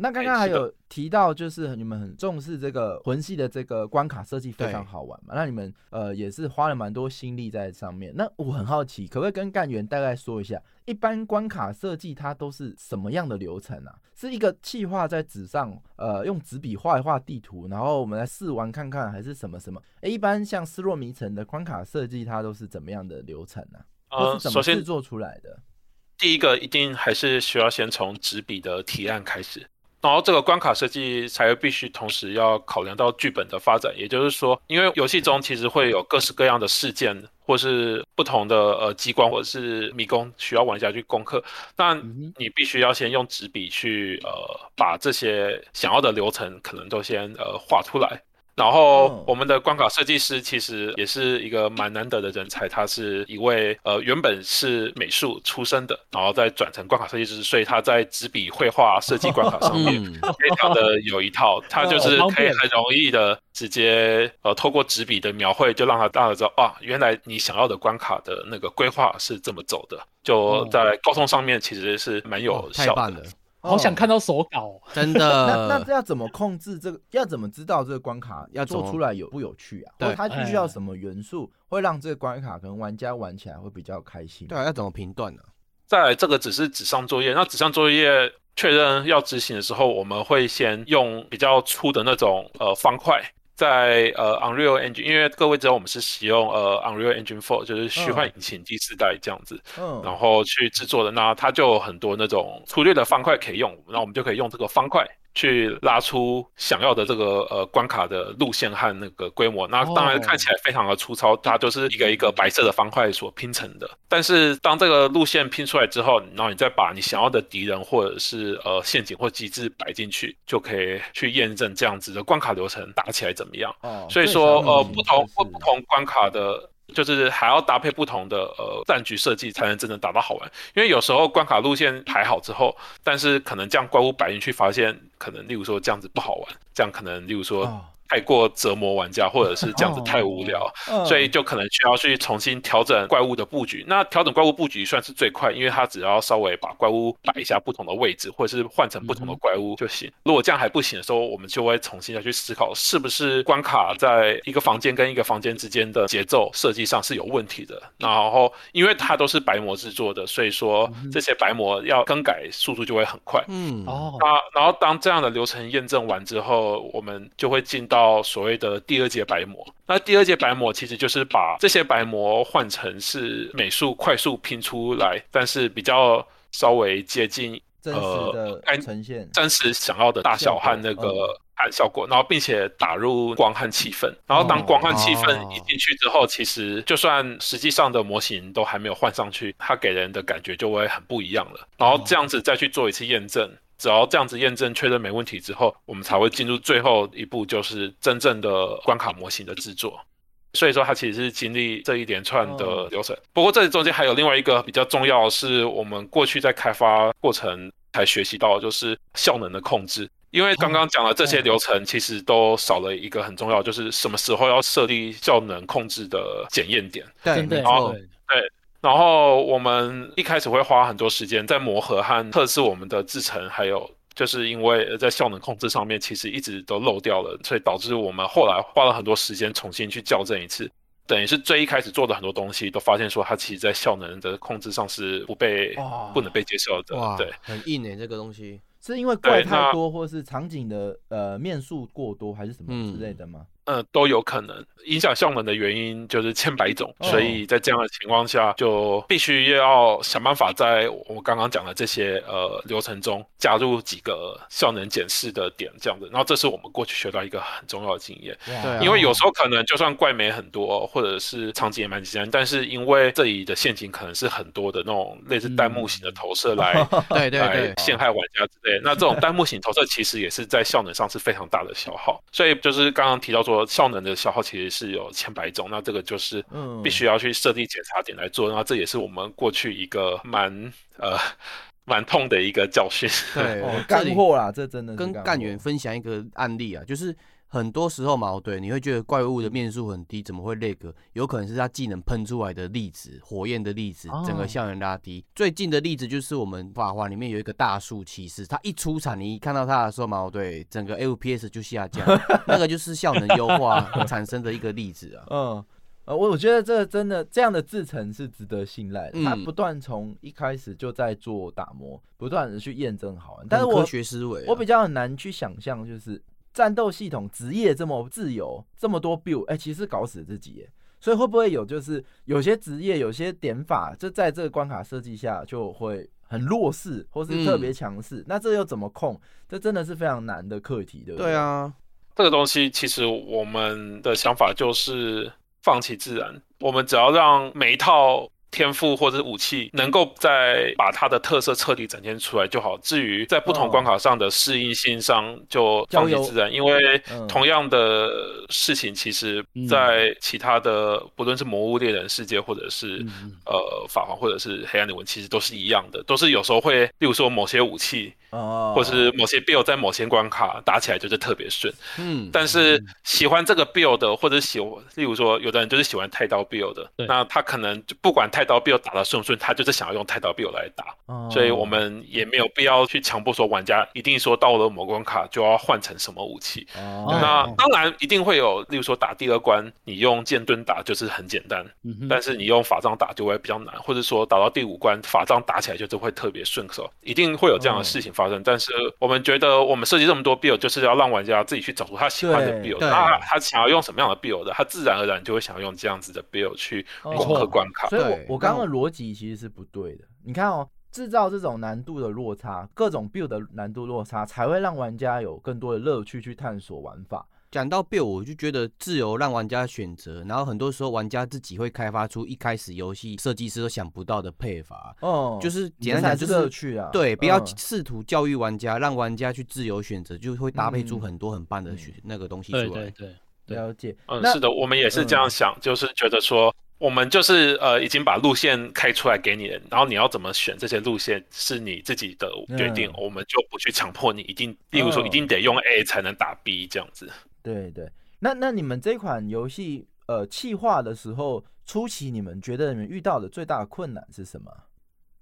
那刚刚还有提到，就是你们很重视这个魂系的这个关卡设计非常好玩嘛？那你们呃也是花了蛮多心力在上面。那我很好奇，可不可以跟干员大概说一下，一般关卡设计它都是什么样的流程啊？是一个气画在纸上，呃，用纸笔画一画地图，然后我们来试玩看看，还是什么什么？哎，一般像《失落迷城》的关卡设计，它都是怎么样的流程呢？呃，首先制作出来的。第一个一定还是需要先从纸笔的提案开始，然后这个关卡设计才必须同时要考量到剧本的发展。也就是说，因为游戏中其实会有各式各样的事件，或是不同的呃机关或者是迷宫需要玩家去攻克，那你必须要先用纸笔去呃把这些想要的流程可能都先呃画出来。然后我们的关卡设计师其实也是一个蛮难得的人才，他是一位呃原本是美术出身的，然后再转成关卡设计师，所以他在纸笔绘画设计关卡上面非常的有一套，他就是可以很容易的直接呃透过纸笔的描绘，就让他大家知道啊，原来你想要的关卡的那个规划是这么走的，就在沟通上面其实是蛮有效的。好想看到手稿，真的。那那这要怎么控制这个？要怎么知道这个关卡要做出来有不有趣啊？对，它必须要什么元素会让这个关卡可能玩家玩起来会比较开心？对啊，要怎么评断呢？再来，这个只是纸上作业。那纸上作业确认要执行的时候，我们会先用比较粗的那种呃方块。在呃 Unreal Engine，因为各位知道我们是使用呃 Unreal Engine Four，就是虚幻引擎第四代这样子，然后去制作的，那它就有很多那种粗略的方块可以用，那我们就可以用这个方块。去拉出想要的这个呃关卡的路线和那个规模，那当然看起来非常的粗糙，它就是一个一个白色的方块所拼成的。但是当这个路线拼出来之后，然后你再把你想要的敌人或者是呃陷阱或机制摆进去，就可以去验证这样子的关卡流程打起来怎么样。所以说呃不同不不同关卡的。就是还要搭配不同的呃战局设计，才能真正打到好玩。因为有时候关卡路线排好之后，但是可能这样怪物摆进去，发现可能例如说这样子不好玩，这样可能例如说。太过折磨玩家，或者是 这样子太无聊，所以就可能需要去重新调整怪物的布局。那调整怪物布局算是最快，因为它只要稍微把怪物摆一下不同的位置，或者是换成不同的怪物就行。如果这样还不行的时候，我们就会重新再去思考，是不是关卡在一个房间跟一个房间之间的节奏设计上是有问题的。然后，因为它都是白膜制作的，所以说这些白膜要更改速度就会很快。嗯，哦，那然后当这样的流程验证完之后，我们就会进到。到所谓的第二阶白膜，那第二阶白膜其实就是把这些白膜换成是美术快速拼出来，但是比较稍微接近真实的呈现，真实想要的大小和那个感效果，然后并且打入光和气氛，然后当光和气氛一进去之后，其实就算实际上的模型都还没有换上去，它给人的感觉就会很不一样了。然后这样子再去做一次验证。只要这样子验证确认没问题之后，我们才会进入最后一步，就是真正的关卡模型的制作。所以说，它其实是经历这一连串的流程。不过，这中间还有另外一个比较重要，是我们过去在开发过程才学习到，就是效能的控制。因为刚刚讲的这些流程，其实都少了一个很重要，就是什么时候要设立效能控制的检验点。对，对，对。然后我们一开始会花很多时间在磨合和测试我们的制程，还有就是因为在效能控制上面其实一直都漏掉了，所以导致我们后来花了很多时间重新去校正一次，等于是最一开始做的很多东西都发现说它其实在效能的控制上是不被不能被接受的。对，很硬诶，这个东西是因为怪太多，或是场景的呃面数过多，还是什么之类的吗？呃，都有可能。影响效能的原因就是千百种，所以在这样的情况下，就必须要想办法在我刚刚讲的这些呃流程中加入几个效能检视的点，这样子。然后这是我们过去学到一个很重要的经验，对，因为有时候可能就算怪美很多，或者是场景也蛮简单，但是因为这里的陷阱可能是很多的那种类似弹幕型的投射来 对对对。陷害玩家之类，那这种弹幕型投射其实也是在效能上是非常大的消耗，所以就是刚刚提到说。效能的消耗其实是有千百种，那这个就是必须要去设定检查点来做，然后这也是我们过去一个蛮呃 蛮痛的一个教训。对，干货啦，这真的跟干员分享一个案例啊，就是。很多时候嘛，对，你会觉得怪物的面数很低，怎么会那个？有可能是他技能喷出来的粒子，火焰的粒子，整个效能拉低。最近的例子就是我们法环里面有一个大树骑士，他一出场，你一看到他的时候嘛，对，整个 FPS 就下降，那个就是效能优化 产生的一个例子啊。嗯，呃，我我觉得这真的这样的制程是值得信赖的，他不断从一开始就在做打磨，不断的去验证好玩。但是科学思维，我比较很难去想象就是。战斗系统职业这么自由，这么多 build，哎，其实搞死自己，耶。所以会不会有就是有些职业、有些点法，就在这个关卡设计下就会很弱势，或是特别强势？那这又怎么控？这真的是非常难的课题，对不对？对啊，这个东西其实我们的想法就是放弃自然，我们只要让每一套。天赋或者武器能够再把它的特色彻底展现出来就好。至于在不同关卡上的适应性上，就放弃自然。因为同样的事情，其实在其他的不论是魔物猎人世界，或者是呃法皇，或者是黑暗的文，其实都是一样的，都是有时候会，例如说某些武器。哦，或是某些 build 在某些关卡打起来就是特别顺，嗯，但是喜欢这个 build 或者喜，例如说有的人就是喜欢太刀 build 的，那他可能就不管太刀 build 打的顺不顺，他就是想要用太刀 build 来打，所以我们也没有必要去强迫说玩家一定说到了某关卡就要换成什么武器。那当然一定会有，例如说打第二关你用剑盾打就是很简单，但是你用法杖打就会比较难，或者说打到第五关法杖打起来就是会特别顺手，一定会有这样的事情。发生，但是我们觉得我们设计这么多 build 就是要让玩家自己去找出他喜欢的 build，他他想要用什么样的 build 的，他自然而然就会想要用这样子的 build 去攻克关卡。所以，我我刚刚的逻辑其实是不对的。你看哦，制造这种难度的落差，各种 build 的难度落差，才会让玩家有更多的乐趣去探索玩法。讲到 build，我就觉得自由让玩家选择，然后很多时候玩家自己会开发出一开始游戏设计师都想不到的配法。哦，就是简单讲就是乐趣啊。对，不要试图教育玩家，让玩家去自由选择，就会搭配出很多很棒的选那个东西出来。对对对，了解。嗯，是的，我们也是这样想，就是觉得说。我们就是呃，已经把路线开出来给你了，然后你要怎么选这些路线是你自己的决定，我们就不去强迫你一定，例如说一定得用 A 才能打 B 这样子。对对，那那你们这款游戏呃，气化的时候初期，你们觉得你们遇到的最大的困难是什么？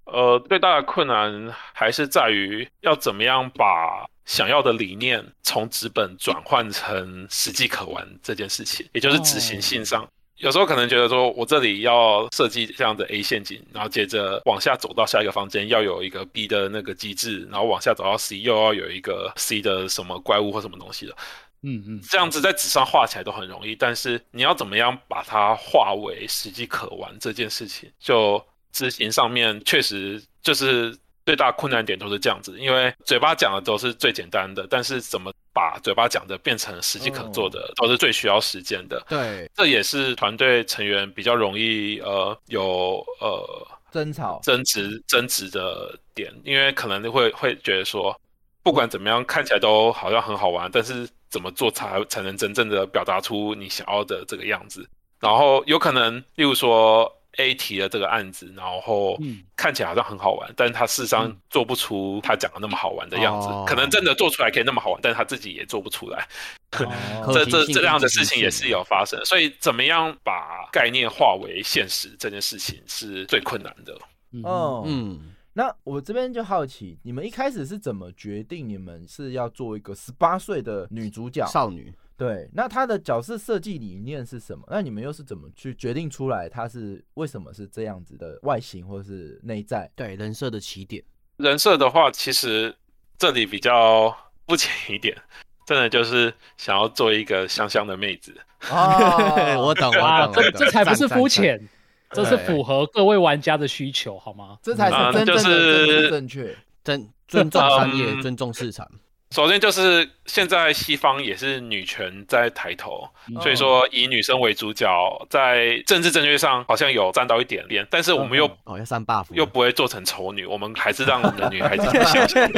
呃，最大的困难还是在于要怎么样把想要的理念从纸本转换成实际可玩这件事情，也就是执行性上。有时候可能觉得说，我这里要设计这样的 A 陷阱，然后接着往下走到下一个房间，要有一个 B 的那个机制，然后往下走到 C 又要有一个 C 的什么怪物或什么东西的。嗯嗯，这样子在纸上画起来都很容易，但是你要怎么样把它化为实际可玩这件事情，就执行上面确实就是最大困难点都是这样子，因为嘴巴讲的都是最简单的，但是怎么？把嘴巴讲的变成实际可做的，都是最需要时间的。对，这也是团队成员比较容易呃有呃争吵、争执、争执的点，因为可能会会觉得说，不管怎么样看起来都好像很好玩，但是怎么做才才能真正的表达出你想要的这个样子？然后有可能，例如说。A 提了这个案子，然后看起来好像很好玩，但是他事实上做不出他讲的那么好玩的样子。可能真的做出来可以那么好玩，但是他自己也做不出来。这这这样的事情也是有发生，所以怎么样把概念化为现实，这件事情是最困难的。哦，嗯，那我这边就好奇，你们一开始是怎么决定你们是要做一个十八岁的女主角少女？对，那她的角色设计理念是什么？那你们又是怎么去决定出来她是为什么是这样子的外形或者是内在？对，人设的起点。人设的话，其实这里比较肤浅一点，真的就是想要做一个香香的妹子。哦，我懂了，这这才不是肤浅，这是符合各位玩家的需求，好吗？这才是真正的正确，尊尊重商业，尊重市场。首先就是现在西方也是女权在抬头，所以说以女生为主角，在政治正确上好像有占到一点点，但是我们又哦要三 buff，又不会做成丑女，我们还是让我们的女孩子香 香，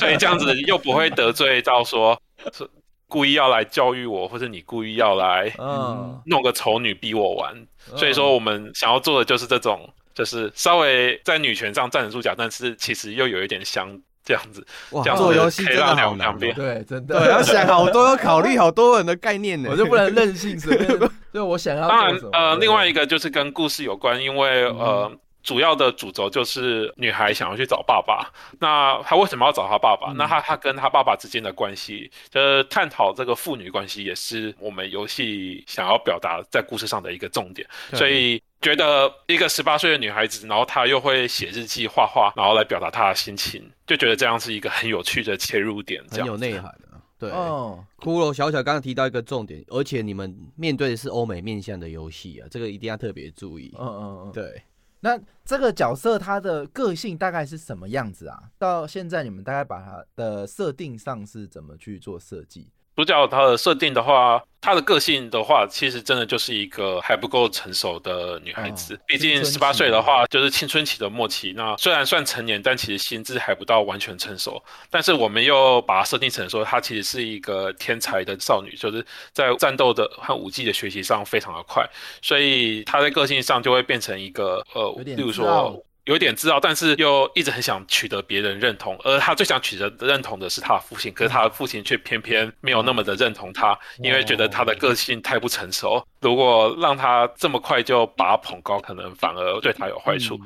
所以这样子又不会得罪到说是故意要来教育我，或者你故意要来嗯弄个丑女逼我玩，所以说我们想要做的就是这种，就是稍微在女权上站得住脚，但是其实又有一点香。这样子，哇，做游戏真的好难，对，真的，对，要想好多，要考虑好多人的概念呢，我就不能任性随便，就我想要。当然，呃，另外一个就是跟故事有关，因为呃。主要的主轴就是女孩想要去找爸爸，那她为什么要找她爸爸？那她她跟她爸爸之间的关系，就是探讨这个父女关系，也是我们游戏想要表达在故事上的一个重点。所以觉得一个十八岁的女孩子，然后她又会写日记、画画，然后来表达她的心情，就觉得这样是一个很有趣的切入点，很有内涵的。对，哦骷髅小小刚刚提到一个重点，而且你们面对的是欧美面向的游戏啊，这个一定要特别注意。嗯嗯嗯，对。那这个角色他的个性大概是什么样子啊？到现在你们大概把他的设定上是怎么去做设计？主角他的设定的话，他的个性的话，其实真的就是一个还不够成熟的女孩子。毕竟十八岁的话，就是青春期的末期。那虽然算成年，但其实心智还不到完全成熟。但是我们又把它设定成说，她其实是一个天才的少女，就是在战斗的和武技的学习上非常的快，所以她在个性上就会变成一个呃，例如说。有点知道，但是又一直很想取得别人认同，而他最想取得认同的是他的父亲，可是他的父亲却偏偏没有那么的认同他，因为觉得他的个性太不成熟。如果让他这么快就把他捧高，可能反而对他有坏处。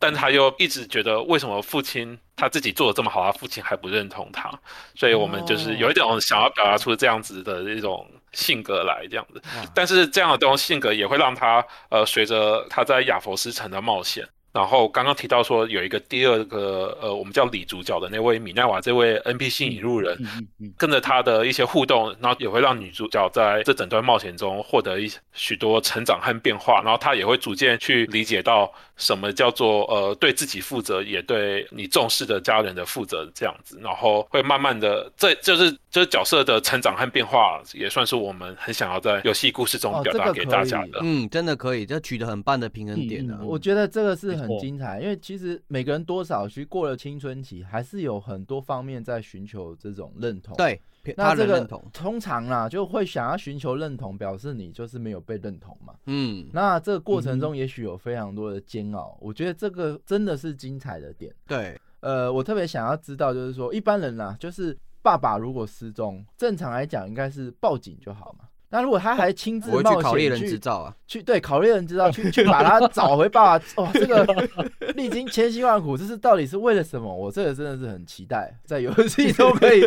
但他又一直觉得，为什么父亲他自己做的这么好，他父亲还不认同他？所以我们就是有一种想要表达出这样子的一种性格来，这样子。但是这样的这种性格也会让他呃，随着他在亚佛斯城的冒险。然后刚刚提到说有一个第二个呃，我们叫李主角的那位米奈瓦这位 NPC 引路人，跟着他的一些互动，然后也会让女主角在这整段冒险中获得一许多成长和变化，然后她也会逐渐去理解到什么叫做呃对自己负责，也对你重视的家人的负责这样子，然后会慢慢的，这就是这角色的成长和变化，也算是我们很想要在游戏故事中表达给大家的。嗯，真的可以，这取得很棒的平衡点的。我觉得这个是很。很精彩，因为其实每个人多少去过了青春期，还是有很多方面在寻求这种认同。对，那这个通常啦，就会想要寻求认同，表示你就是没有被认同嘛。嗯，那这个过程中也许有非常多的煎熬，我觉得这个真的是精彩的点。对，呃，我特别想要知道，就是说一般人啦，就是爸爸如果失踪，正常来讲应该是报警就好嘛。那如果他还亲自冒险去去对考猎人执照去 去把他找回爸爸，哇，这个 历经千辛万苦，这是到底是为了什么？我这个真的是很期待，在游戏中可以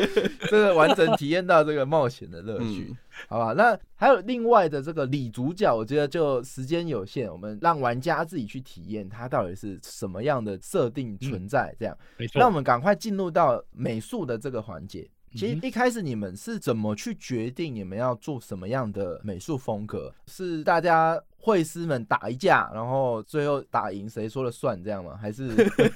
这个完整体验到这个冒险的乐趣，好吧？那还有另外的这个李主角，我觉得就时间有限，我们让玩家自己去体验它到底是什么样的设定存在，这样。那我们赶快进入到美术的这个环节。其实一开始你们是怎么去决定你们要做什么样的美术风格？是大家会师们打一架，然后最后打赢谁说了算这样吗？还是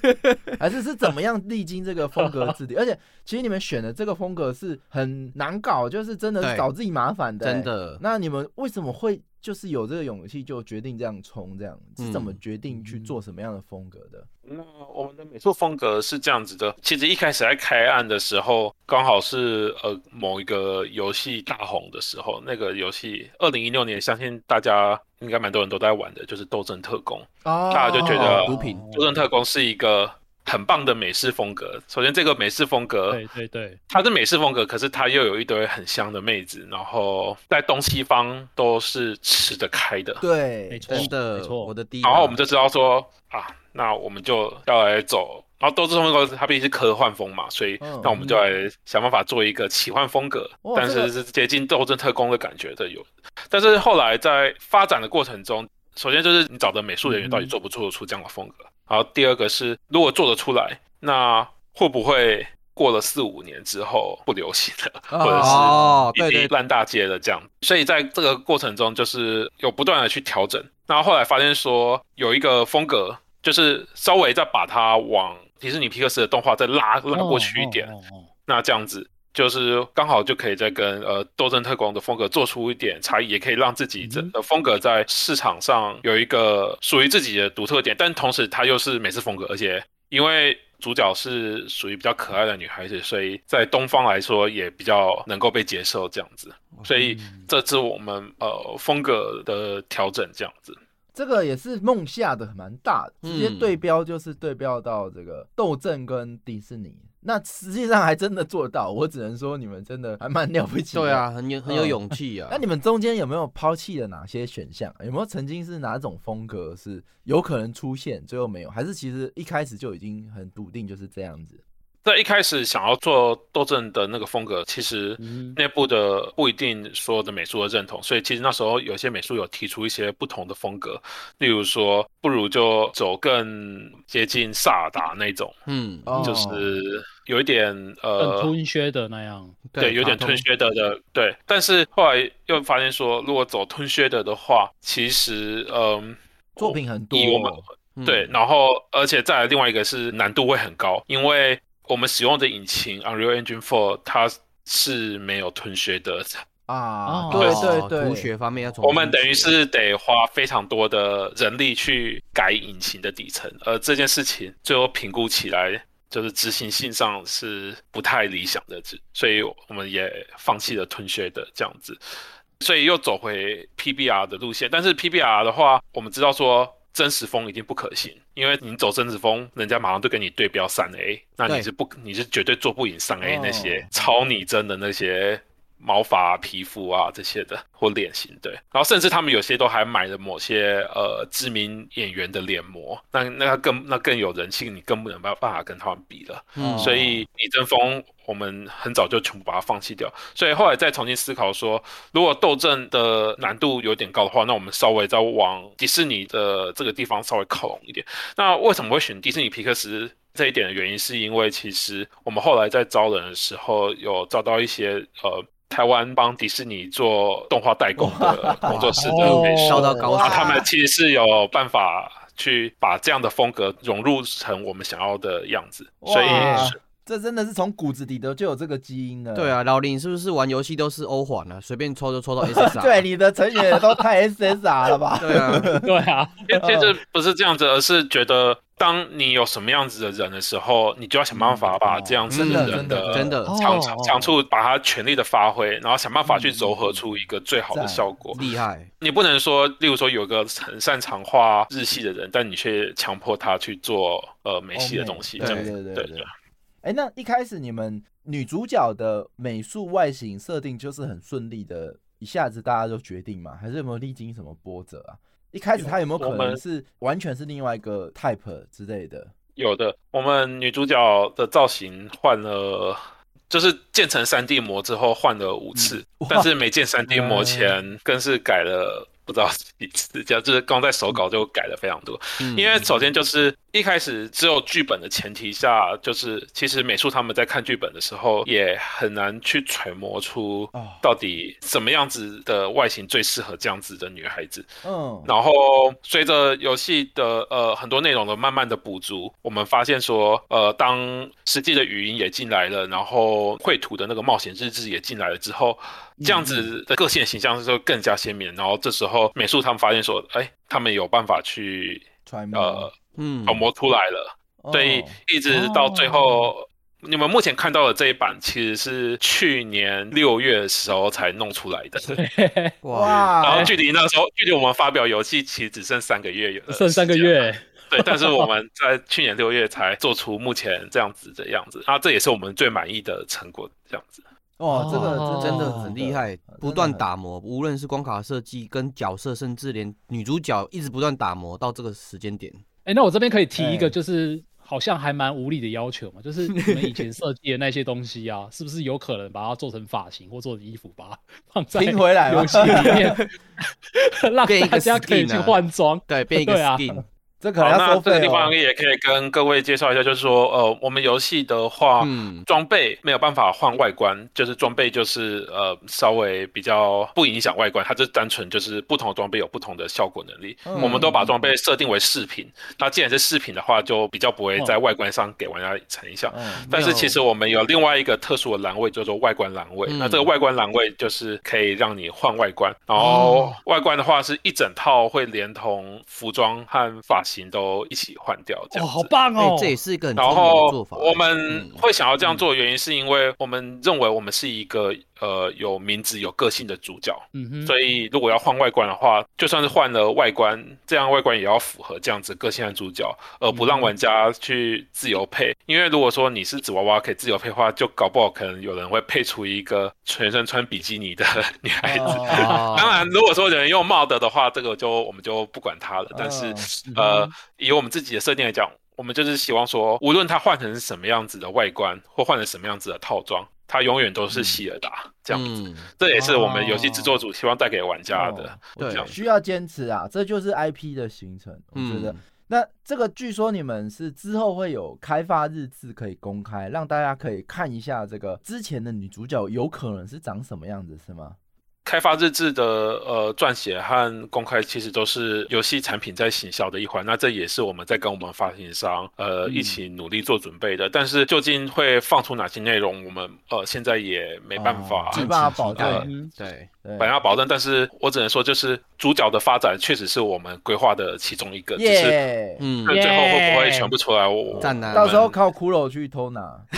还是是怎么样历经这个风格制定？而且其实你们选的这个风格是很难搞，就是真的是找自己麻烦的。真的。那你们为什么会就是有这个勇气就决定这样冲，这样是怎么决定去做什么样的风格的？那我们的美术风格是这样子的，其实一开始在开案的时候，刚好是呃某一个游戏大红的时候，那个游戏二零一六年，相信大家应该蛮多人都在玩的，就是《斗争特工》，哦大家就觉得毒品《斗争特工》是一个。很棒的美式风格。首先，这个美式风格，对对对，它是美式风格，可是它又有一堆很香的妹子，然后在东西方都是吃得开的。对，没错，真的，没错。我的第一，然后我们就知道说啊，那我们就要来走。然后斗志风格它毕竟是科幻风嘛，所以那我们就来想办法做一个奇幻风格，但是是接近斗争特工的感觉的有。但是后来在发展的过程中，首先就是你找的美术人员到底做不做得出这样的风格？然后第二个是，如果做得出来，那会不会过了四五年之后不流行了，或者是已经烂大街了这样？所以在这个过程中，就是有不断的去调整。然后后来发现说，有一个风格，就是稍微再把它往迪士尼皮克斯的动画再拉拉过去一点，那这样子。就是刚好就可以再跟呃斗争特工的风格做出一点差异，也可以让自己的风格在市场上有一个属于自己的独特点，但同时它又是美式风格，而且因为主角是属于比较可爱的女孩子，所以在东方来说也比较能够被接受这样子，所以这是我们呃风格的调整这样子。这个也是梦下的蛮大的，直接对标就是对标到这个斗阵跟迪士尼。那实际上还真的做到，我只能说你们真的还蛮了不起。对啊，很有很有勇气啊。那你们中间有没有抛弃了哪些选项？有没有曾经是哪种风格是有可能出现，最后没有？还是其实一开始就已经很笃定就是这样子？在一开始想要做斗阵的那个风格，其实内部的不一定所有的美术的认同，所以其实那时候有些美术有提出一些不同的风格，例如说不如就走更接近萨达那种，嗯，就是有一点呃吞削的那样，对，有点吞削的的，对。但是后来又发现说，如果走吞削的的话，其实嗯，作品很多，对，然后而且再来另外一个是难度会很高，因为。我们使用的引擎 Unreal Engine Four 它是没有吞削的啊。对对对，吐血方面要我们等于是得花非常多的人力去改引擎的底层，而这件事情最后评估起来，就是执行性上是不太理想的，所以我们也放弃了吞削的这样子，所以又走回 PBR 的路线。但是 PBR 的话，我们知道说。真实风一定不可行，因为你走真实风，人家马上就跟你对标三 A，那你是不，你是绝对做不赢三 A 那些超拟真的那些。毛发、皮肤啊这些的，或脸型对，然后甚至他们有些都还买了某些呃知名演员的脸模，那那更那更有人气，你更不能办办法跟他们比了。嗯，所以李正峰我们很早就全部把它放弃掉，所以后来再重新思考说，如果斗阵的难度有点高的话，那我们稍微再往迪士尼的这个地方稍微靠拢一点。那为什么会选迪士尼皮克斯这一点的原因，是因为其实我们后来在招人的时候有招到一些呃。台湾帮迪士尼做动画代工的工作室的美术，那他们其实是有办法去把这样的风格融入成我们想要的样子，所以这真的是从骨子里的就有这个基因的。对啊，老林是不是玩游戏都是欧环啊？随便抽就抽到 SSR？对，你的成员都太 SSR 了吧？对啊，对啊，其实不是这样子，而是觉得。当你有什么样子的人的时候，你就要想办法把这样子的人的真的长长处，把他全力的发挥，然后想办法去柔合出一个最好的效果。厉害！你不能说，例如说有个很擅长画日系的人，但你却强迫他去做呃美系的东西。对对对对对。哎，那一开始你们女主角的美术外形设定就是很顺利的，一下子大家都决定吗？还是有没有历经什么波折啊？一开始他有没有可能是完全是另外一个 type 之类的？有的，我们女主角的造型换了，就是建成三 D 模之后换了五次，但是没建三 D 模前更是改了不知道几次，就是光在手稿就改了非常多。因为首先就是一开始只有剧本的前提下，就是其实美术他们在看剧本的时候，也很难去揣摩出到底什么样子的外形最适合这样子的女孩子。嗯，然后随着游戏的呃很多内容的慢慢的补足，我们发现说，呃，当实际的语音也进来了，然后绘图的那个冒险日志也进来了之后，这样子的个性形象就更加鲜明。然后这时候美术他们发现说，哎，他们有办法去呃。嗯，模出来了，所以一直到最后，你们目前看到的这一版其实是去年六月的时候才弄出来的。哇！然后距离那时候，距离我们发表游戏其实只剩三个月，有剩三个月。对，但是我们在去年六月才做出目前这样子的样子，啊这也是我们最满意的成果，这样子。哇，这个真的很厉害，不断打磨，无论是光卡设计跟角色，甚至连女主角一直不断打磨到这个时间点。哎，那我这边可以提一个，就是好像还蛮无理的要求嘛，就是 你们以前设计的那些东西啊，是不是有可能把它做成发型或做成衣服，把它放在游戏里面，让大家可以去换装，对，变一个 skin。这可能那这个地方也可以跟各位介绍一下，就是说，呃，我们游戏的话，装备没有办法换外观，就是装备就是呃稍微比较不影响外观，它就单纯就是不同的装备有不同的效果能力。我们都把装备设定为饰品，那既然是饰品的话，就比较不会在外观上给玩家产影响。但是其实我们有另外一个特殊的栏位，叫做外观栏位。那这个外观栏位就是可以让你换外观，然后外观的话是一整套会连同服装和发型。型都一起换掉，这样好棒哦！这也是一个很聪明的做法。我们会想要这样做的原因，是因为我们认为我们是一个。呃，有名字、有个性的主角，嗯哼，所以如果要换外观的话，就算是换了外观，这样外观也要符合这样子个性的主角，而不让玩家去自由配。因为如果说你是纸娃娃可以自由配的话，就搞不好可能有人会配出一个全身穿比基尼的 女孩子。当然，如果说有人用帽的的话，这个就我们就不管他了。但是，呃，以我们自己的设定来讲，我们就是希望说，无论他换成什么样子的外观，或换成什么样子的套装。它永远都是希尔达这样子，这也是我们游戏制作组希望带给玩家的。对，需要坚持啊，这就是 IP 的形成。我觉得，那这个据说你们是之后会有开发日志可以公开，让大家可以看一下这个之前的女主角有可能是长什么样子，是吗？开发日志的呃撰写和公开，其实都是游戏产品在行销的一环。那这也是我们在跟我们发行商呃一起努力做准备的。但是究竟会放出哪些内容，我们呃现在也没办法，没办法保证。对，本来要保证，但是我只能说，就是主角的发展确实是我们规划的其中一个。只是嗯，最后会不会全部出来？我到时候靠骷髅去偷拿。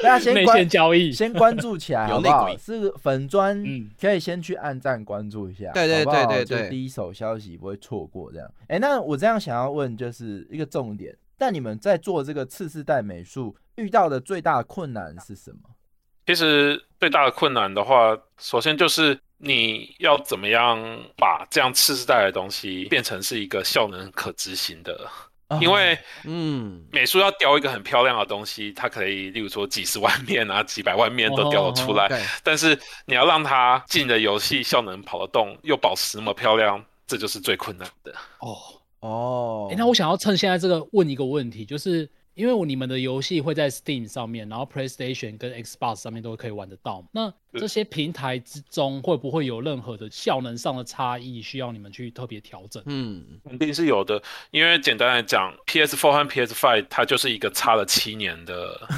大家先关交易，先关注起来好不好？是粉砖，可以先去按赞关注一下，对对对对对，第一手消息不会错过这样。哎，那我这样想要问，就是一个重点，但你们在做这个次世代美术遇到的最大困难是什么？其实最大的困难的话，首先就是你要怎么样把这样次世代的东西变成是一个效能可执行的。因为，嗯，美术要雕一个很漂亮的东西，它可以，例如说几十万面啊，几百万面都雕得出来。但是你要让它进的游戏效能跑得动，又保持那么漂亮，这就是最困难的。哦哦，哎，那我想要趁现在这个问一个问题，就是。因为你们的游戏会在 Steam 上面，然后 PlayStation 跟 Xbox 上面都可以玩得到。那这些平台之中会不会有任何的效能上的差异，需要你们去特别调整？嗯，肯定是有的。因为简单来讲，PS4 和 PS5 它就是一个差了七年的。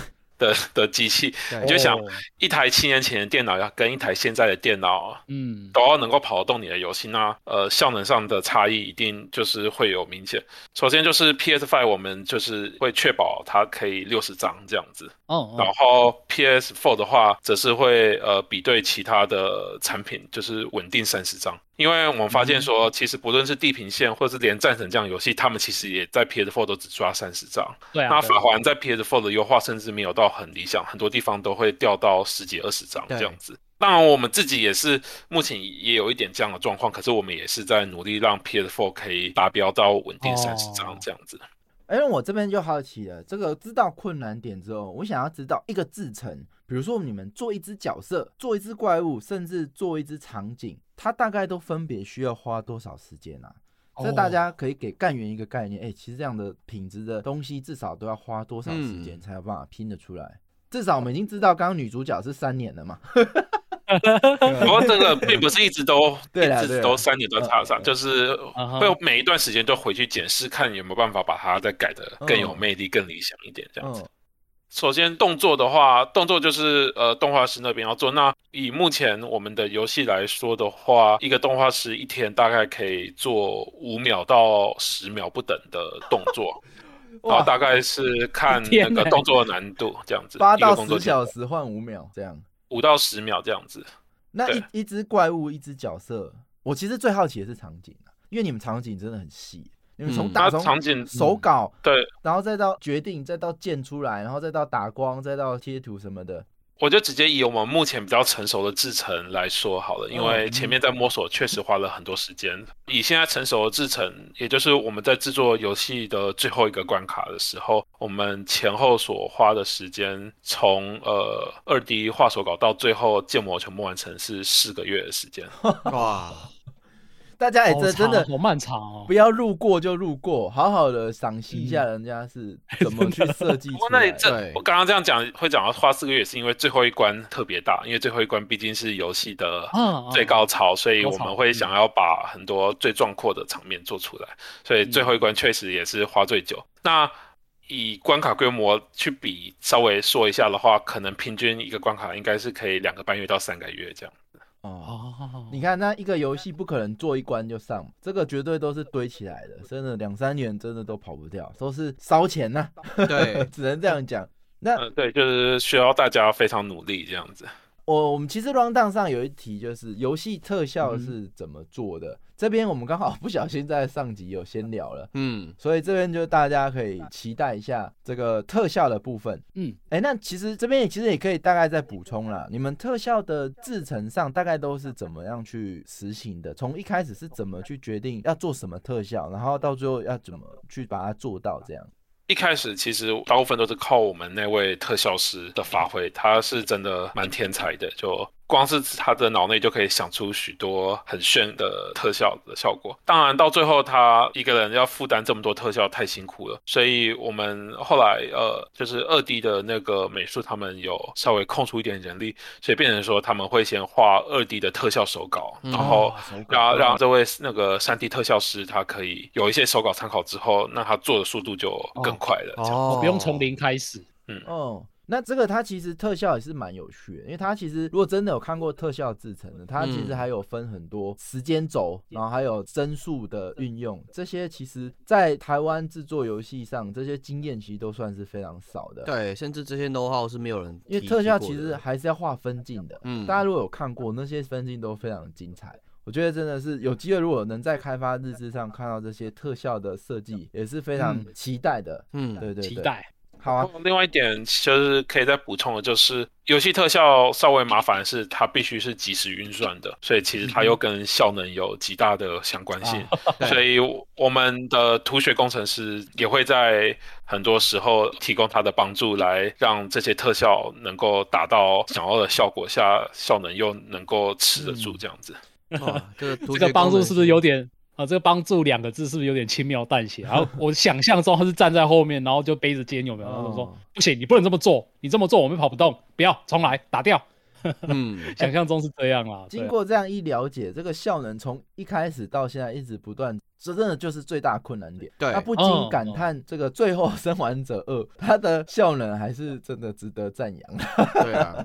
的 的机器，你就想一台七年前的电脑要跟一台现在的电脑，嗯，都要能够跑得动你的游戏，那呃效能上的差异一定就是会有明显。首先就是 PS Five，我们就是会确保它可以六十张这样子，哦，然后 PS Four 的话，则是会呃比对其他的产品，就是稳定三十张。因为我们发现说，其实不论是地平线，或者是连战神这样游戏，他们其实也在 PS4 都只抓三十张。对啊。那法环在 PS4 的优化甚至没有到很理想，很多地方都会掉到十几二十张这样子。当然，我们自己也是目前也有一点这样的状况，可是我们也是在努力让 PS4 可以达标到稳定三十张这样子。哎，我这边就好奇了，这个知道困难点之后，我想要知道一个制成，比如说你们做一只角色，做一只怪物，甚至做一只场景，它大概都分别需要花多少时间啊？这大家可以给干员一个概念，哎，其实这样的品质的东西，至少都要花多少时间才有办法拼得出来？至少我们已经知道，刚刚女主角是三年了嘛。不过这个并不是一直都 一直都三年都插上，就是会每一段时间都回去检视，看有没有办法把它再改的更有魅力、更理想一点这样子。首先动作的话，动作就是呃动画师那边要做。那以目前我们的游戏来说的话，一个动画师一天大概可以做五秒到十秒不等的动作，然后大概是看那个动作的难度这样子。八到十小时换五秒这样。五到十秒这样子，那一一只怪物，一只角色，我其实最好奇的是场景因为你们场景真的很细，你们从打从场景手稿对，然后再到决定，再到建出来，然后再到打光，再到贴图什么的。我就直接以我们目前比较成熟的制程来说好了，因为前面在摸索确实花了很多时间。以现在成熟的制程，也就是我们在制作游戏的最后一个关卡的时候，我们前后所花的时间，从呃二 D 画手稿到最后建模全部完成是四个月的时间。哇！大家也真真的好漫长哦，不要路过就路过，好好的赏析一下人家是怎么 去设计。那这我刚刚这样讲会讲到花四个月，是因为最后一关特别大，因为最后一关毕竟是游戏的最高潮，所以我们会想要把很多最壮阔的场面做出来，所以最后一关确实也是花最久。那以关卡规模去比，稍微说一下的话，可能平均一个关卡应该是可以两个半月到三个月这样。哦，你看那一个游戏不可能做一关就上，这个绝对都是堆起来的，真的两三年真的都跑不掉，都是烧钱呐。对，只能这样讲。那对，就是需要大家非常努力这样子。我我们其实 round down 上有一题，就是游戏特效是怎么做的。这边我们刚好 不小心在上集有先聊了，嗯，所以这边就大家可以期待一下这个特效的部分，嗯，哎，那其实这边也其实也可以大概再补充了，你们特效的制成上大概都是怎么样去实行的？从一开始是怎么去决定要做什么特效，然后到最后要怎么去把它做到这样？一开始其实大部分都是靠我们那位特效师的发挥，他是真的蛮天才的，就。光是他的脑内就可以想出许多很炫的特效的效果。当然，到最后他一个人要负担这么多特效太辛苦了，所以我们后来呃，就是二 D 的那个美术，他们有稍微空出一点人力，所以变成说他们会先画二 D 的特效手稿，然后让让这位那个三 D 特效师他可以有一些手稿参考之后，那他做的速度就更快了。哦，不用从零开始。嗯哦。那这个它其实特效也是蛮有趣的，因为它其实如果真的有看过特效制成的，它其实还有分很多时间轴，然后还有帧数的运用，这些其实在台湾制作游戏上，这些经验其实都算是非常少的。对，甚至这些 know how 是没有人。因为特效其实还是要画分镜的，嗯，大家如果有看过那些分镜都非常精彩，我觉得真的是有机会，如果能在开发日志上看到这些特效的设计，也是非常期待的。嗯，对对，期待。好啊，另外一点就是可以再补充的，就是游戏特效稍微麻烦的是，它必须是即时运算的，所以其实它又跟效能有极大的相关性。所以我们的图学工程师也会在很多时候提供他的帮助，来让这些特效能够达到想要的效果下，效能又能够持得住这样子。这个帮助是不是有点？啊，这个帮助两个字是不是有点轻描淡写？然后我想象中他是站在后面，然后就背着肩，有没有？然后说不行，你不能这么做，你这么做我们跑不动，不要重来，打掉。嗯，想象中是这样啦。经过这样一了解，这个效能从一开始到现在一直不断。这真的就是最大困难点。对，他不禁感叹这个《最后生还者二》，它的效能还是真的值得赞扬。对啊，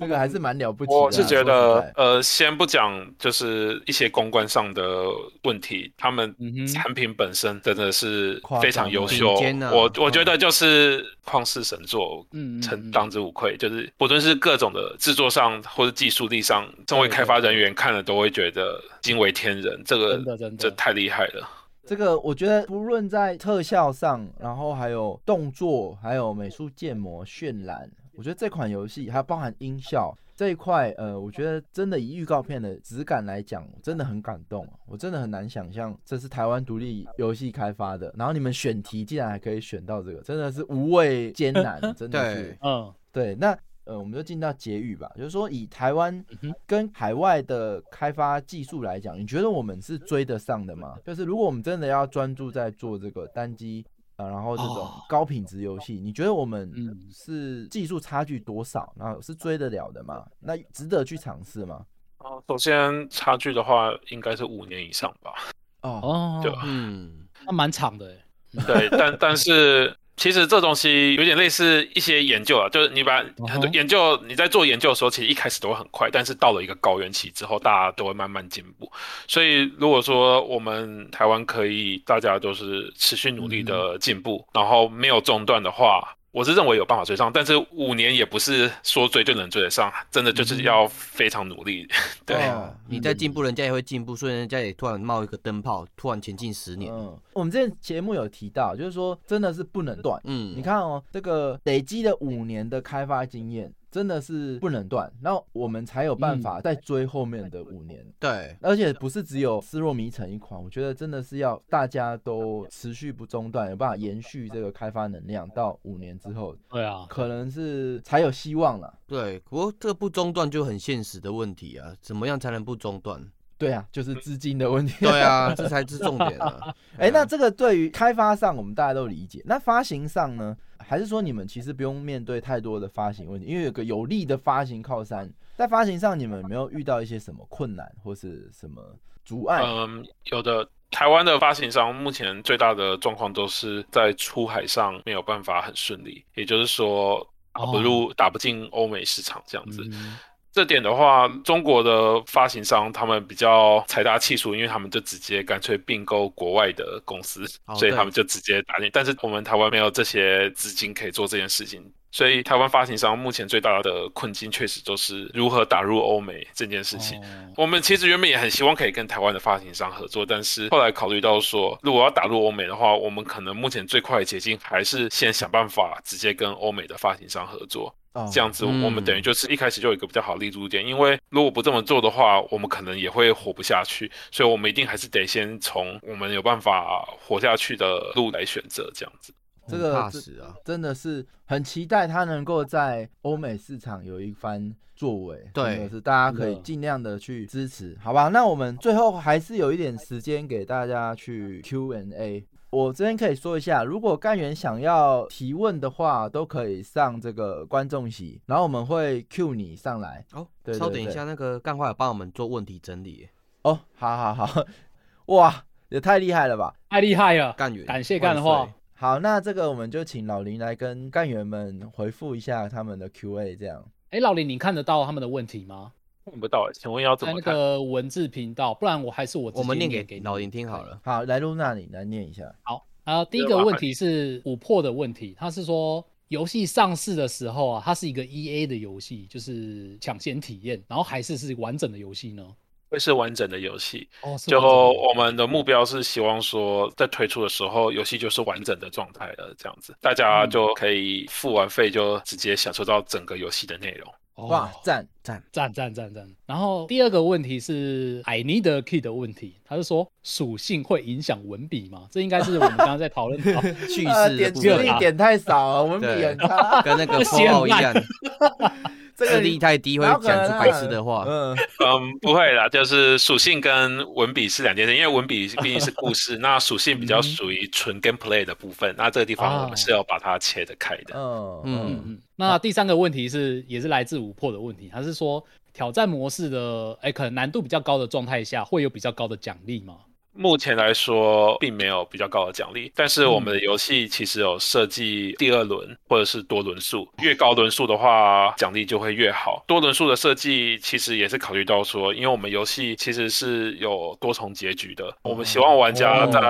这个还是蛮了不起。我是觉得，呃，先不讲就是一些公关上的问题，他们产品本身真的是非常优秀。我我觉得就是旷世神作，嗯，称当之无愧。就是不论是各种的制作上或者技术力上，作为开发人员看了都会觉得惊为天人。这个真的真的这太厉害了。这个我觉得，不论在特效上，然后还有动作，还有美术建模渲染，我觉得这款游戏还包含音效这一块，呃，我觉得真的以预告片的质感来讲，真的很感动。我真的很难想象这是台湾独立游戏开发的，然后你们选题竟然还可以选到这个，真的是无畏艰难，真的是，嗯，对。那呃，我们就进到结语吧，就是说以台湾跟海外的开发技术来讲，你觉得我们是追得上的吗？就是如果我们真的要专注在做这个单机啊，然后这种高品质游戏，你觉得我们是技术差距多少？然后是追得了的吗？那值得去尝试吗？哦，首先差距的话，应该是五年以上吧。哦，对吧？嗯，那蛮长的。对，但但是。其实这东西有点类似一些研究啊，就是你把很多研究你在做研究的时候，其实一开始都会很快，但是到了一个高原期之后，大家都会慢慢进步。所以如果说我们台湾可以，大家都是持续努力的进步，然后没有中断的话。我是认为有办法追上，但是五年也不是说追就能追得上，真的就是要非常努力。对，你在进步，人家也会进步，所以人家也突然冒一个灯泡，突然前进十年。嗯，我们之前节目有提到，就是说真的是不能断。嗯，你看哦，这个累积了五年的开发经验。真的是不能断，那我们才有办法再追后面的五年。对，而且不是只有《失落迷城》一款，我觉得真的是要大家都持续不中断，有办法延续这个开发能量到五年之后。对啊，可能是才有希望了。对，不过这个不中断就很现实的问题啊，怎么样才能不中断？对啊，就是资金的问题。对啊，这才是重点啊。哎，那这个对于开发上，我们大家都理解。那发行上呢？还是说你们其实不用面对太多的发行问题，因为有个有力的发行靠山，在发行上你们没有遇到一些什么困难或是什么阻碍？嗯，有的。台湾的发行商目前最大的状况都是在出海上没有办法很顺利，也就是说打不入、打不进欧美市场这样子。这点的话，中国的发行商他们比较财大气粗，因为他们就直接干脆并购国外的公司，所以他们就直接打进。但是我们台湾没有这些资金可以做这件事情，所以台湾发行商目前最大的困境确实就是如何打入欧美这件事情。我们其实原本也很希望可以跟台湾的发行商合作，但是后来考虑到说，如果要打入欧美的话，我们可能目前最快的捷径还是先想办法直接跟欧美的发行商合作。这样子，我们等于就是一开始就有一个比较好立足点，因为如果不这么做的话，我们可能也会活不下去，所以我们一定还是得先从我们有办法活下去的路来选择。这样子，这个真的是很期待他能够在欧美市场有一番作为，对，是大家可以尽量的去支持，好吧？那我们最后还是有一点时间给大家去 Q&A。我这边可以说一下，如果干员想要提问的话，都可以上这个观众席，然后我们会 Q 你上来。哦，对稍等一下，那个干话有帮我们做问题整理。哦，好好好，哇，也太厉害了吧！太厉害了，干员，感谢干话。好，那这个我们就请老林来跟干员们回复一下他们的 Q&A，这样。哎，老林，你看得到他们的问题吗？看不到，请问要怎么看？那个文字频道，不然我还是我我们念给老林听好了。好，来露娜，你来念一下。好，啊，第一个问题是琥珀的问题，他是说游戏上市的时候啊，它是一个 E A 的游戏，就是抢先体验，然后还是是完整的游戏呢？会是完整的游戏。哦，就我们的目标是希望说，在推出的时候，游戏就是完整的状态了，这样子，大家就可以付完费就直接享受到整个游戏的内容。哇，赞赞赞赞赞赞！然后第二个问题是 I need a key 的问题，他是说属性会影响文笔吗？这应该是我们刚刚在讨论的 叙事点击率点太少，文笔很差，跟那个 符号一样。这个力太低会讲出白痴的话。嗯嗯，不会啦，就是属性跟文笔是两件事，因为文笔毕竟是故事，那属性比较属于纯 gameplay 的部分，那这个地方我们是要把它切得开的。嗯嗯嗯。那第三个问题是，也是来自琥珀的问题，他是说挑战模式的，哎，可能难度比较高的状态下，会有比较高的奖励吗？目前来说，并没有比较高的奖励，但是我们的游戏其实有设计第二轮或者是多轮数，越高轮数的话，奖励就会越好。多轮数的设计其实也是考虑到说，因为我们游戏其实是有多重结局的，我们希望玩家在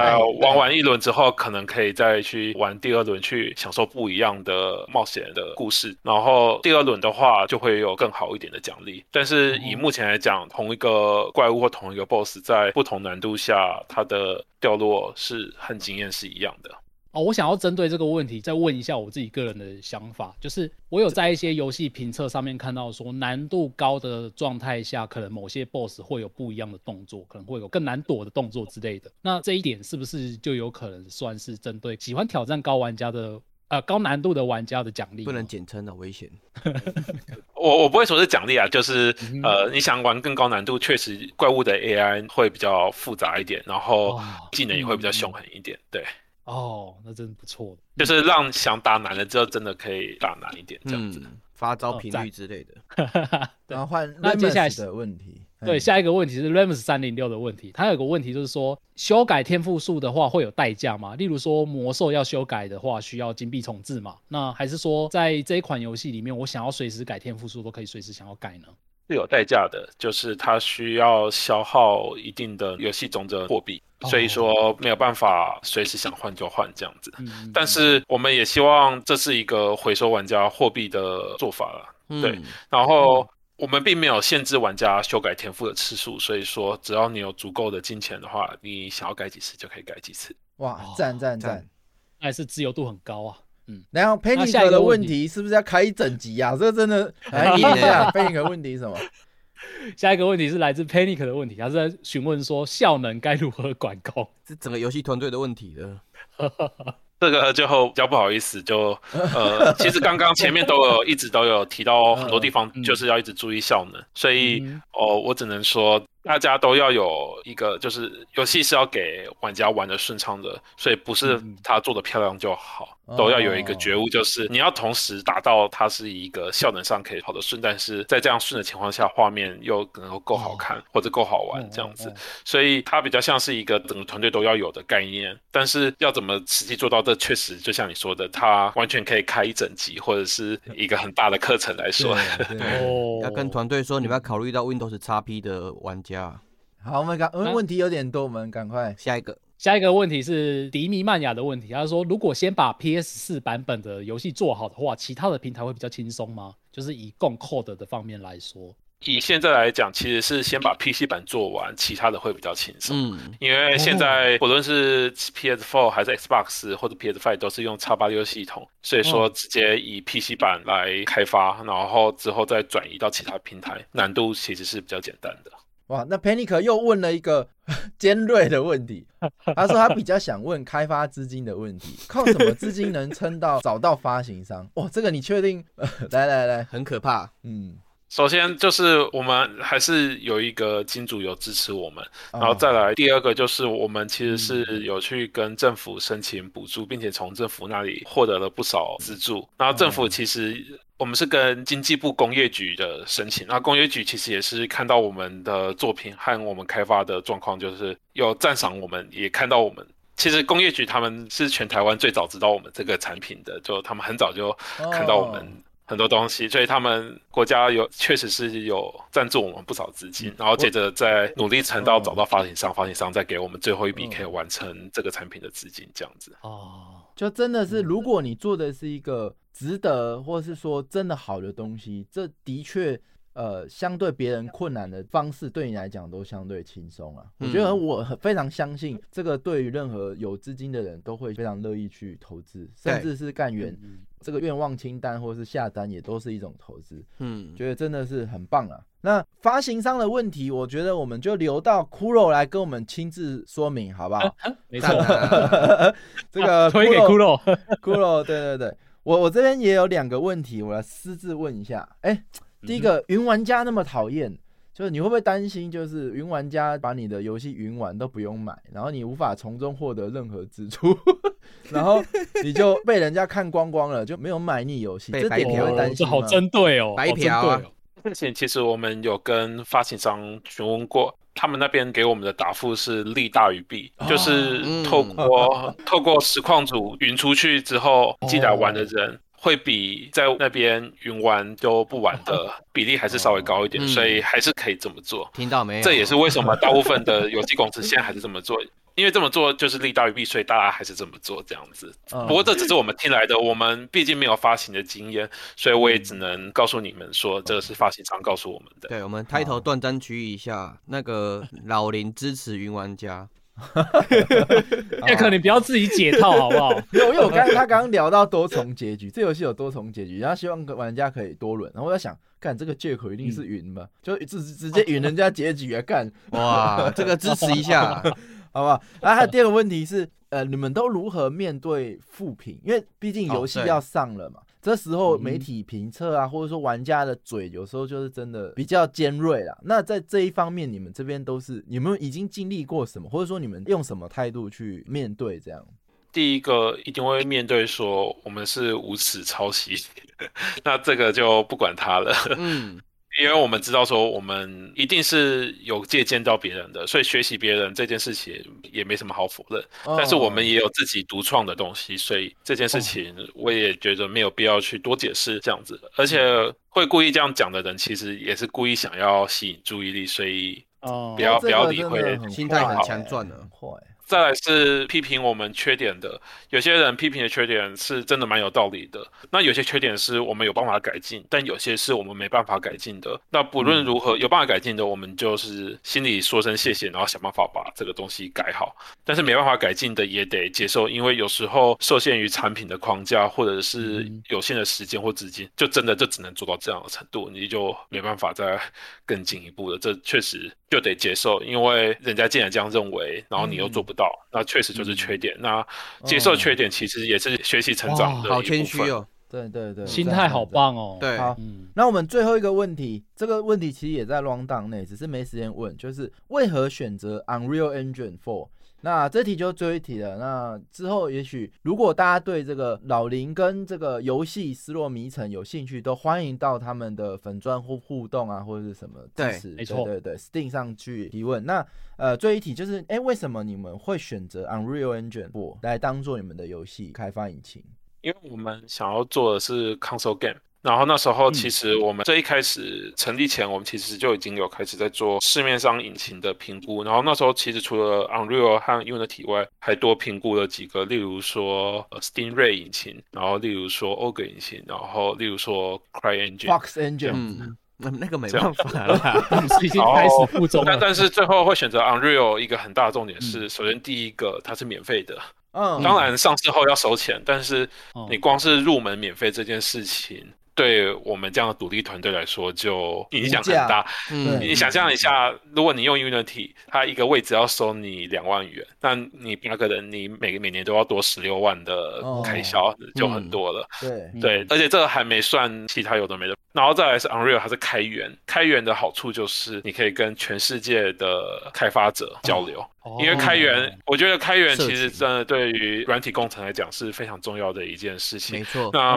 玩完一轮之后，可能可以再去玩第二轮，去享受不一样的冒险的故事。然后第二轮的话，就会有更好一点的奖励。但是以目前来讲，同一个怪物或同一个 BOSS 在不同难度下。它的掉落是和经验是一样的哦。我想要针对这个问题再问一下我自己个人的想法，就是我有在一些游戏评测上面看到说，难度高的状态下，可能某些 BOSS 会有不一样的动作，可能会有更难躲的动作之类的。那这一点是不是就有可能算是针对喜欢挑战高玩家的呃高难度的玩家的奖励，不能简称的危险。我我不会说是奖励啊，就是呃，你想玩更高难度，确实怪物的 AI 会比较复杂一点，然后技能也会比较凶狠一点。对，哦，那真的不错，就是让想打难了之后，真的可以打难一点这样子，发招频率之类的。然后换那接下来的问题。对，下一个问题是 Rams 三零六的问题。他有个问题就是说，修改天赋数的话会有代价吗？例如说魔兽要修改的话，需要金币重置嘛？那还是说在这一款游戏里面，我想要随时改天赋数都可以随时想要改呢？是有代价的，就是它需要消耗一定的游戏中的货币，所以说没有办法随时想换就换这样子。但是我们也希望这是一个回收玩家货币的做法了。对，然后。我们并没有限制玩家修改天赋的次数，所以说只要你有足够的金钱的话，你想要改几次就可以改几次。哇，赞赞赞，还是自由度很高啊。嗯，然后 Panic 的问题是不是要开一整集啊？这真的 来听一下 Panic 问题什么？下一个问题是来自 Panic 的问题，他是在询问说效能该如何管控？是整个游戏团队的问题了。这个就比较不好意思，就呃，其实刚刚前面都有一直都有提到很多地方，就是要一直注意效能，所以哦，我只能说。大家都要有一个，就是游戏是要给玩家玩的顺畅的，所以不是他做的漂亮就好，都要有一个觉悟，就是你要同时达到它是一个效能上可以跑得顺，但是在这样顺的情况下，画面又能够够好看或者够好玩这样子，所以它比较像是一个整个团队都要有的概念，但是要怎么实际做到，这确实就像你说的，它完全可以开一整集或者是一个很大的课程来说，哦，要跟团队说，你们要考虑到 Windows XP 的玩家。好，我们赶，问题有点多，我们赶快下一个。下一个问题是迪米曼雅的问题，他说：如果先把 PS 四版本的游戏做好的话，其他的平台会比较轻松吗？就是以共 code 的方面来说，以现在来讲，其实是先把 PC 版做完，其他的会比较轻松。嗯，因为现在不论是 PS Four 还是 Xbox 或者 PS Five 都是用叉八六系统，所以说直接以 PC 版来开发，然后之后再转移到其他平台，难度其实是比较简单的。哇，那 Panic 又问了一个 尖锐的问题，他说他比较想问开发资金的问题，靠什么资金能撑到找到发行商？哇，这个你确定？来来来，很可怕。嗯，首先就是我们还是有一个金主有支持我们，然后再来第二个就是我们其实是有去跟政府申请补助，并且从政府那里获得了不少资助，然后政府其实。我们是跟经济部工业局的申请，那工业局其实也是看到我们的作品和我们开发的状况，就是有赞赏我们，也看到我们。其实工业局他们是全台湾最早知道我们这个产品的，就他们很早就看到我们很多东西，所以他们国家有确实是有赞助我们不少资金，然后接着再努力撑到找到发行商，发行商再给我们最后一笔可以完成这个产品的资金，这样子。哦，就真的是如果你做的是一个。值得，或者是说真的好的东西，这的确，呃，相对别人困难的方式，对你来讲都相对轻松啊。我觉得我非常相信，这个对于任何有资金的人都会非常乐意去投资，甚至是干员这个愿望清单或者是下单也都是一种投资。嗯，觉得真的是很棒啊。那发行商的问题，我觉得我们就留到骷髅来跟我们亲自说明，好不好？没错，这个推给骷髅，骷 髅，对对对。我我这边也有两个问题，我来私自问一下。哎，第一个，云玩家那么讨厌，就是你会不会担心，就是云玩家把你的游戏云玩都不用买，然后你无法从中获得任何支出，然后你就被人家看光光了，就没有买你游戏，这点你会担心吗？好针对哦，白嫖。之前其实我们有跟发行商询问过。他们那边给我们的答复是利大于弊，就是透过 透过实况组云出去之后进来玩的人，会比在那边云玩都不玩的比例还是稍微高一点，所以还是可以这么做。听到没有？这也是为什么大部分的游戏公司现在还是这么做。因为这么做就是利大于弊，所以大家还是这么做这样子。不过这只是我们听来的，我们毕竟没有发行的经验，所以我也只能告诉你们说，这个是发行商告诉我们的。对，我们开头断章取义一下，那个老林支持云玩家。叶克，你不要自己解套好不好？因为我刚他刚刚聊到多重结局，这游戏有多重结局，然后希望玩家可以多轮。然后我在想，干这个借口一定是云吧？就直直接云人家结局啊！干哇，这个支持一下。好不好？然后还有第二个问题是，呃，你们都如何面对负评？因为毕竟游戏要上了嘛，这时候媒体评测啊，或者说玩家的嘴，有时候就是真的比较尖锐啦。那在这一方面，你们这边都是有没有已经经历过什么，或者说你们用什么态度去面对这样？第一个一定会面对说，我们是无耻抄袭，那这个就不管他了。嗯。因为我们知道说，我们一定是有借鉴到别人的，所以学习别人这件事情也没什么好否认。但是我们也有自己独创的东西，所以这件事情我也觉得没有必要去多解释这样子。而且会故意这样讲的人，其实也是故意想要吸引注意力，所以不要不要理会，心态很强壮的。再来是批评我们缺点的，有些人批评的缺点是真的蛮有道理的。那有些缺点是我们有办法改进，但有些是我们没办法改进的。那不论如何有办法改进的，我们就是心里说声谢谢，然后想办法把这个东西改好。但是没办法改进的也得接受，因为有时候受限于产品的框架或者是有限的时间或资金，就真的就只能做到这样的程度，你就没办法再更进一步了。这确实就得接受，因为人家既然这样认为，然后你又做不到。那确实就是缺点。那接受缺点其实也是学习成长的好谦虚哦。对对对，心态好棒哦。对，好。那我们最后一个问题，这个问题其实也在 round down 内，只是没时间问，就是为何选择 Unreal Engine Four？那这题就最后一题了。那之后也许如果大家对这个老林跟这个游戏《失落迷城》有兴趣，都欢迎到他们的粉钻互互动啊，或者是什么支持，没错，对对，Steam 上去提问。那呃，最后一题就是，哎，为什么你们会选择 Unreal Engine 4来当做你们的游戏开发引擎？因为我们想要做的是 console game。然后那时候，其实我们最一开始成立前，我们其实就已经有开始在做市面上引擎的评估。然后那时候，其实除了 Unreal 和 Unity 外，还多评估了几个，例如说 Steam Ray 引擎，然后例如说 Ogre 引擎，然后例如说 CryEngine、Fox Engine。那那个没办法了，已经开始负重但但是最后会选择 Unreal，一个很大的重点是，首先第一个它是免费的。嗯，当然上市后要收钱，但是你光是入门免费这件事情。对我们这样的独立团队来说，就影响很大。嗯，你想象一下，如果你用 Unity，它一个位置要收你两万元，那你那个人，你每每年都要多十六万的开销，就很多了。对对，而且这个还没算其他有的没的。然后再来是 Unreal，它是开源，开源的好处就是你可以跟全世界的开发者交流。因为开源，我觉得开源其实真的对于软体工程来讲是非常重要的一件事情。没错。那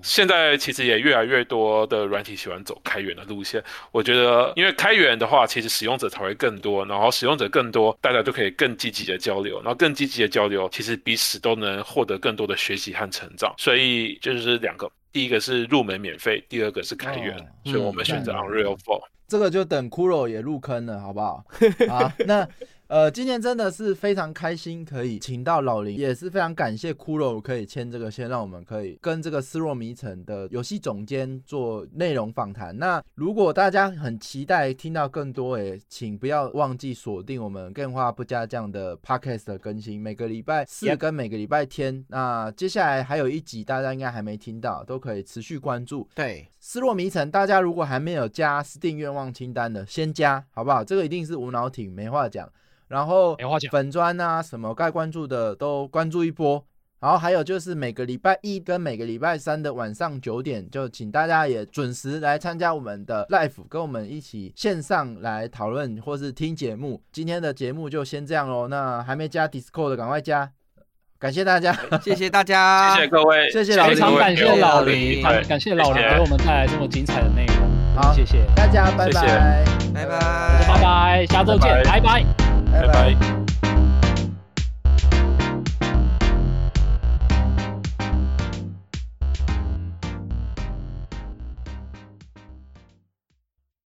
现在其实也越来越多的软体喜欢走开源的路线。我觉得，因为开源的话，其实使用者才会更多，然后使用者更多，大家都可以更积极的交流，然后更积极的交流，其实彼此都能获得更多的学习和成长。所以就是两个，第一个是入门免费，第二个是开源，所以我们选择 Unreal Four。这个就等骷髅也入坑了，好不好？啊，那。呃，今天真的是非常开心，可以请到老林，也是非常感谢骷髅可以签这个先，让我们可以跟这个《失落迷城》的游戏总监做内容访谈。那如果大家很期待听到更多，诶，请不要忘记锁定我们更画不加酱的 Podcast 的更新，每个礼拜四跟每个礼拜天。那接下来还有一集，大家应该还没听到，都可以持续关注。对，《失落迷城》，大家如果还没有加 Steam 愿望清单的，先加好不好？这个一定是无脑挺，没话讲。然后粉砖啊，什么该关注的都关注一波。然后还有就是每个礼拜一跟每个礼拜三的晚上九点，就请大家也准时来参加我们的 live，跟我们一起线上来讨论或是听节目。今天的节目就先这样喽。那还没加 Discord 的赶快加，感谢大家，谢谢大家，谢谢各位，谢谢老林，非常感谢老林，感谢老林给我们带来这么精彩的内容。好，谢谢大家，拜拜，拜拜，拜拜，下周见，拜拜。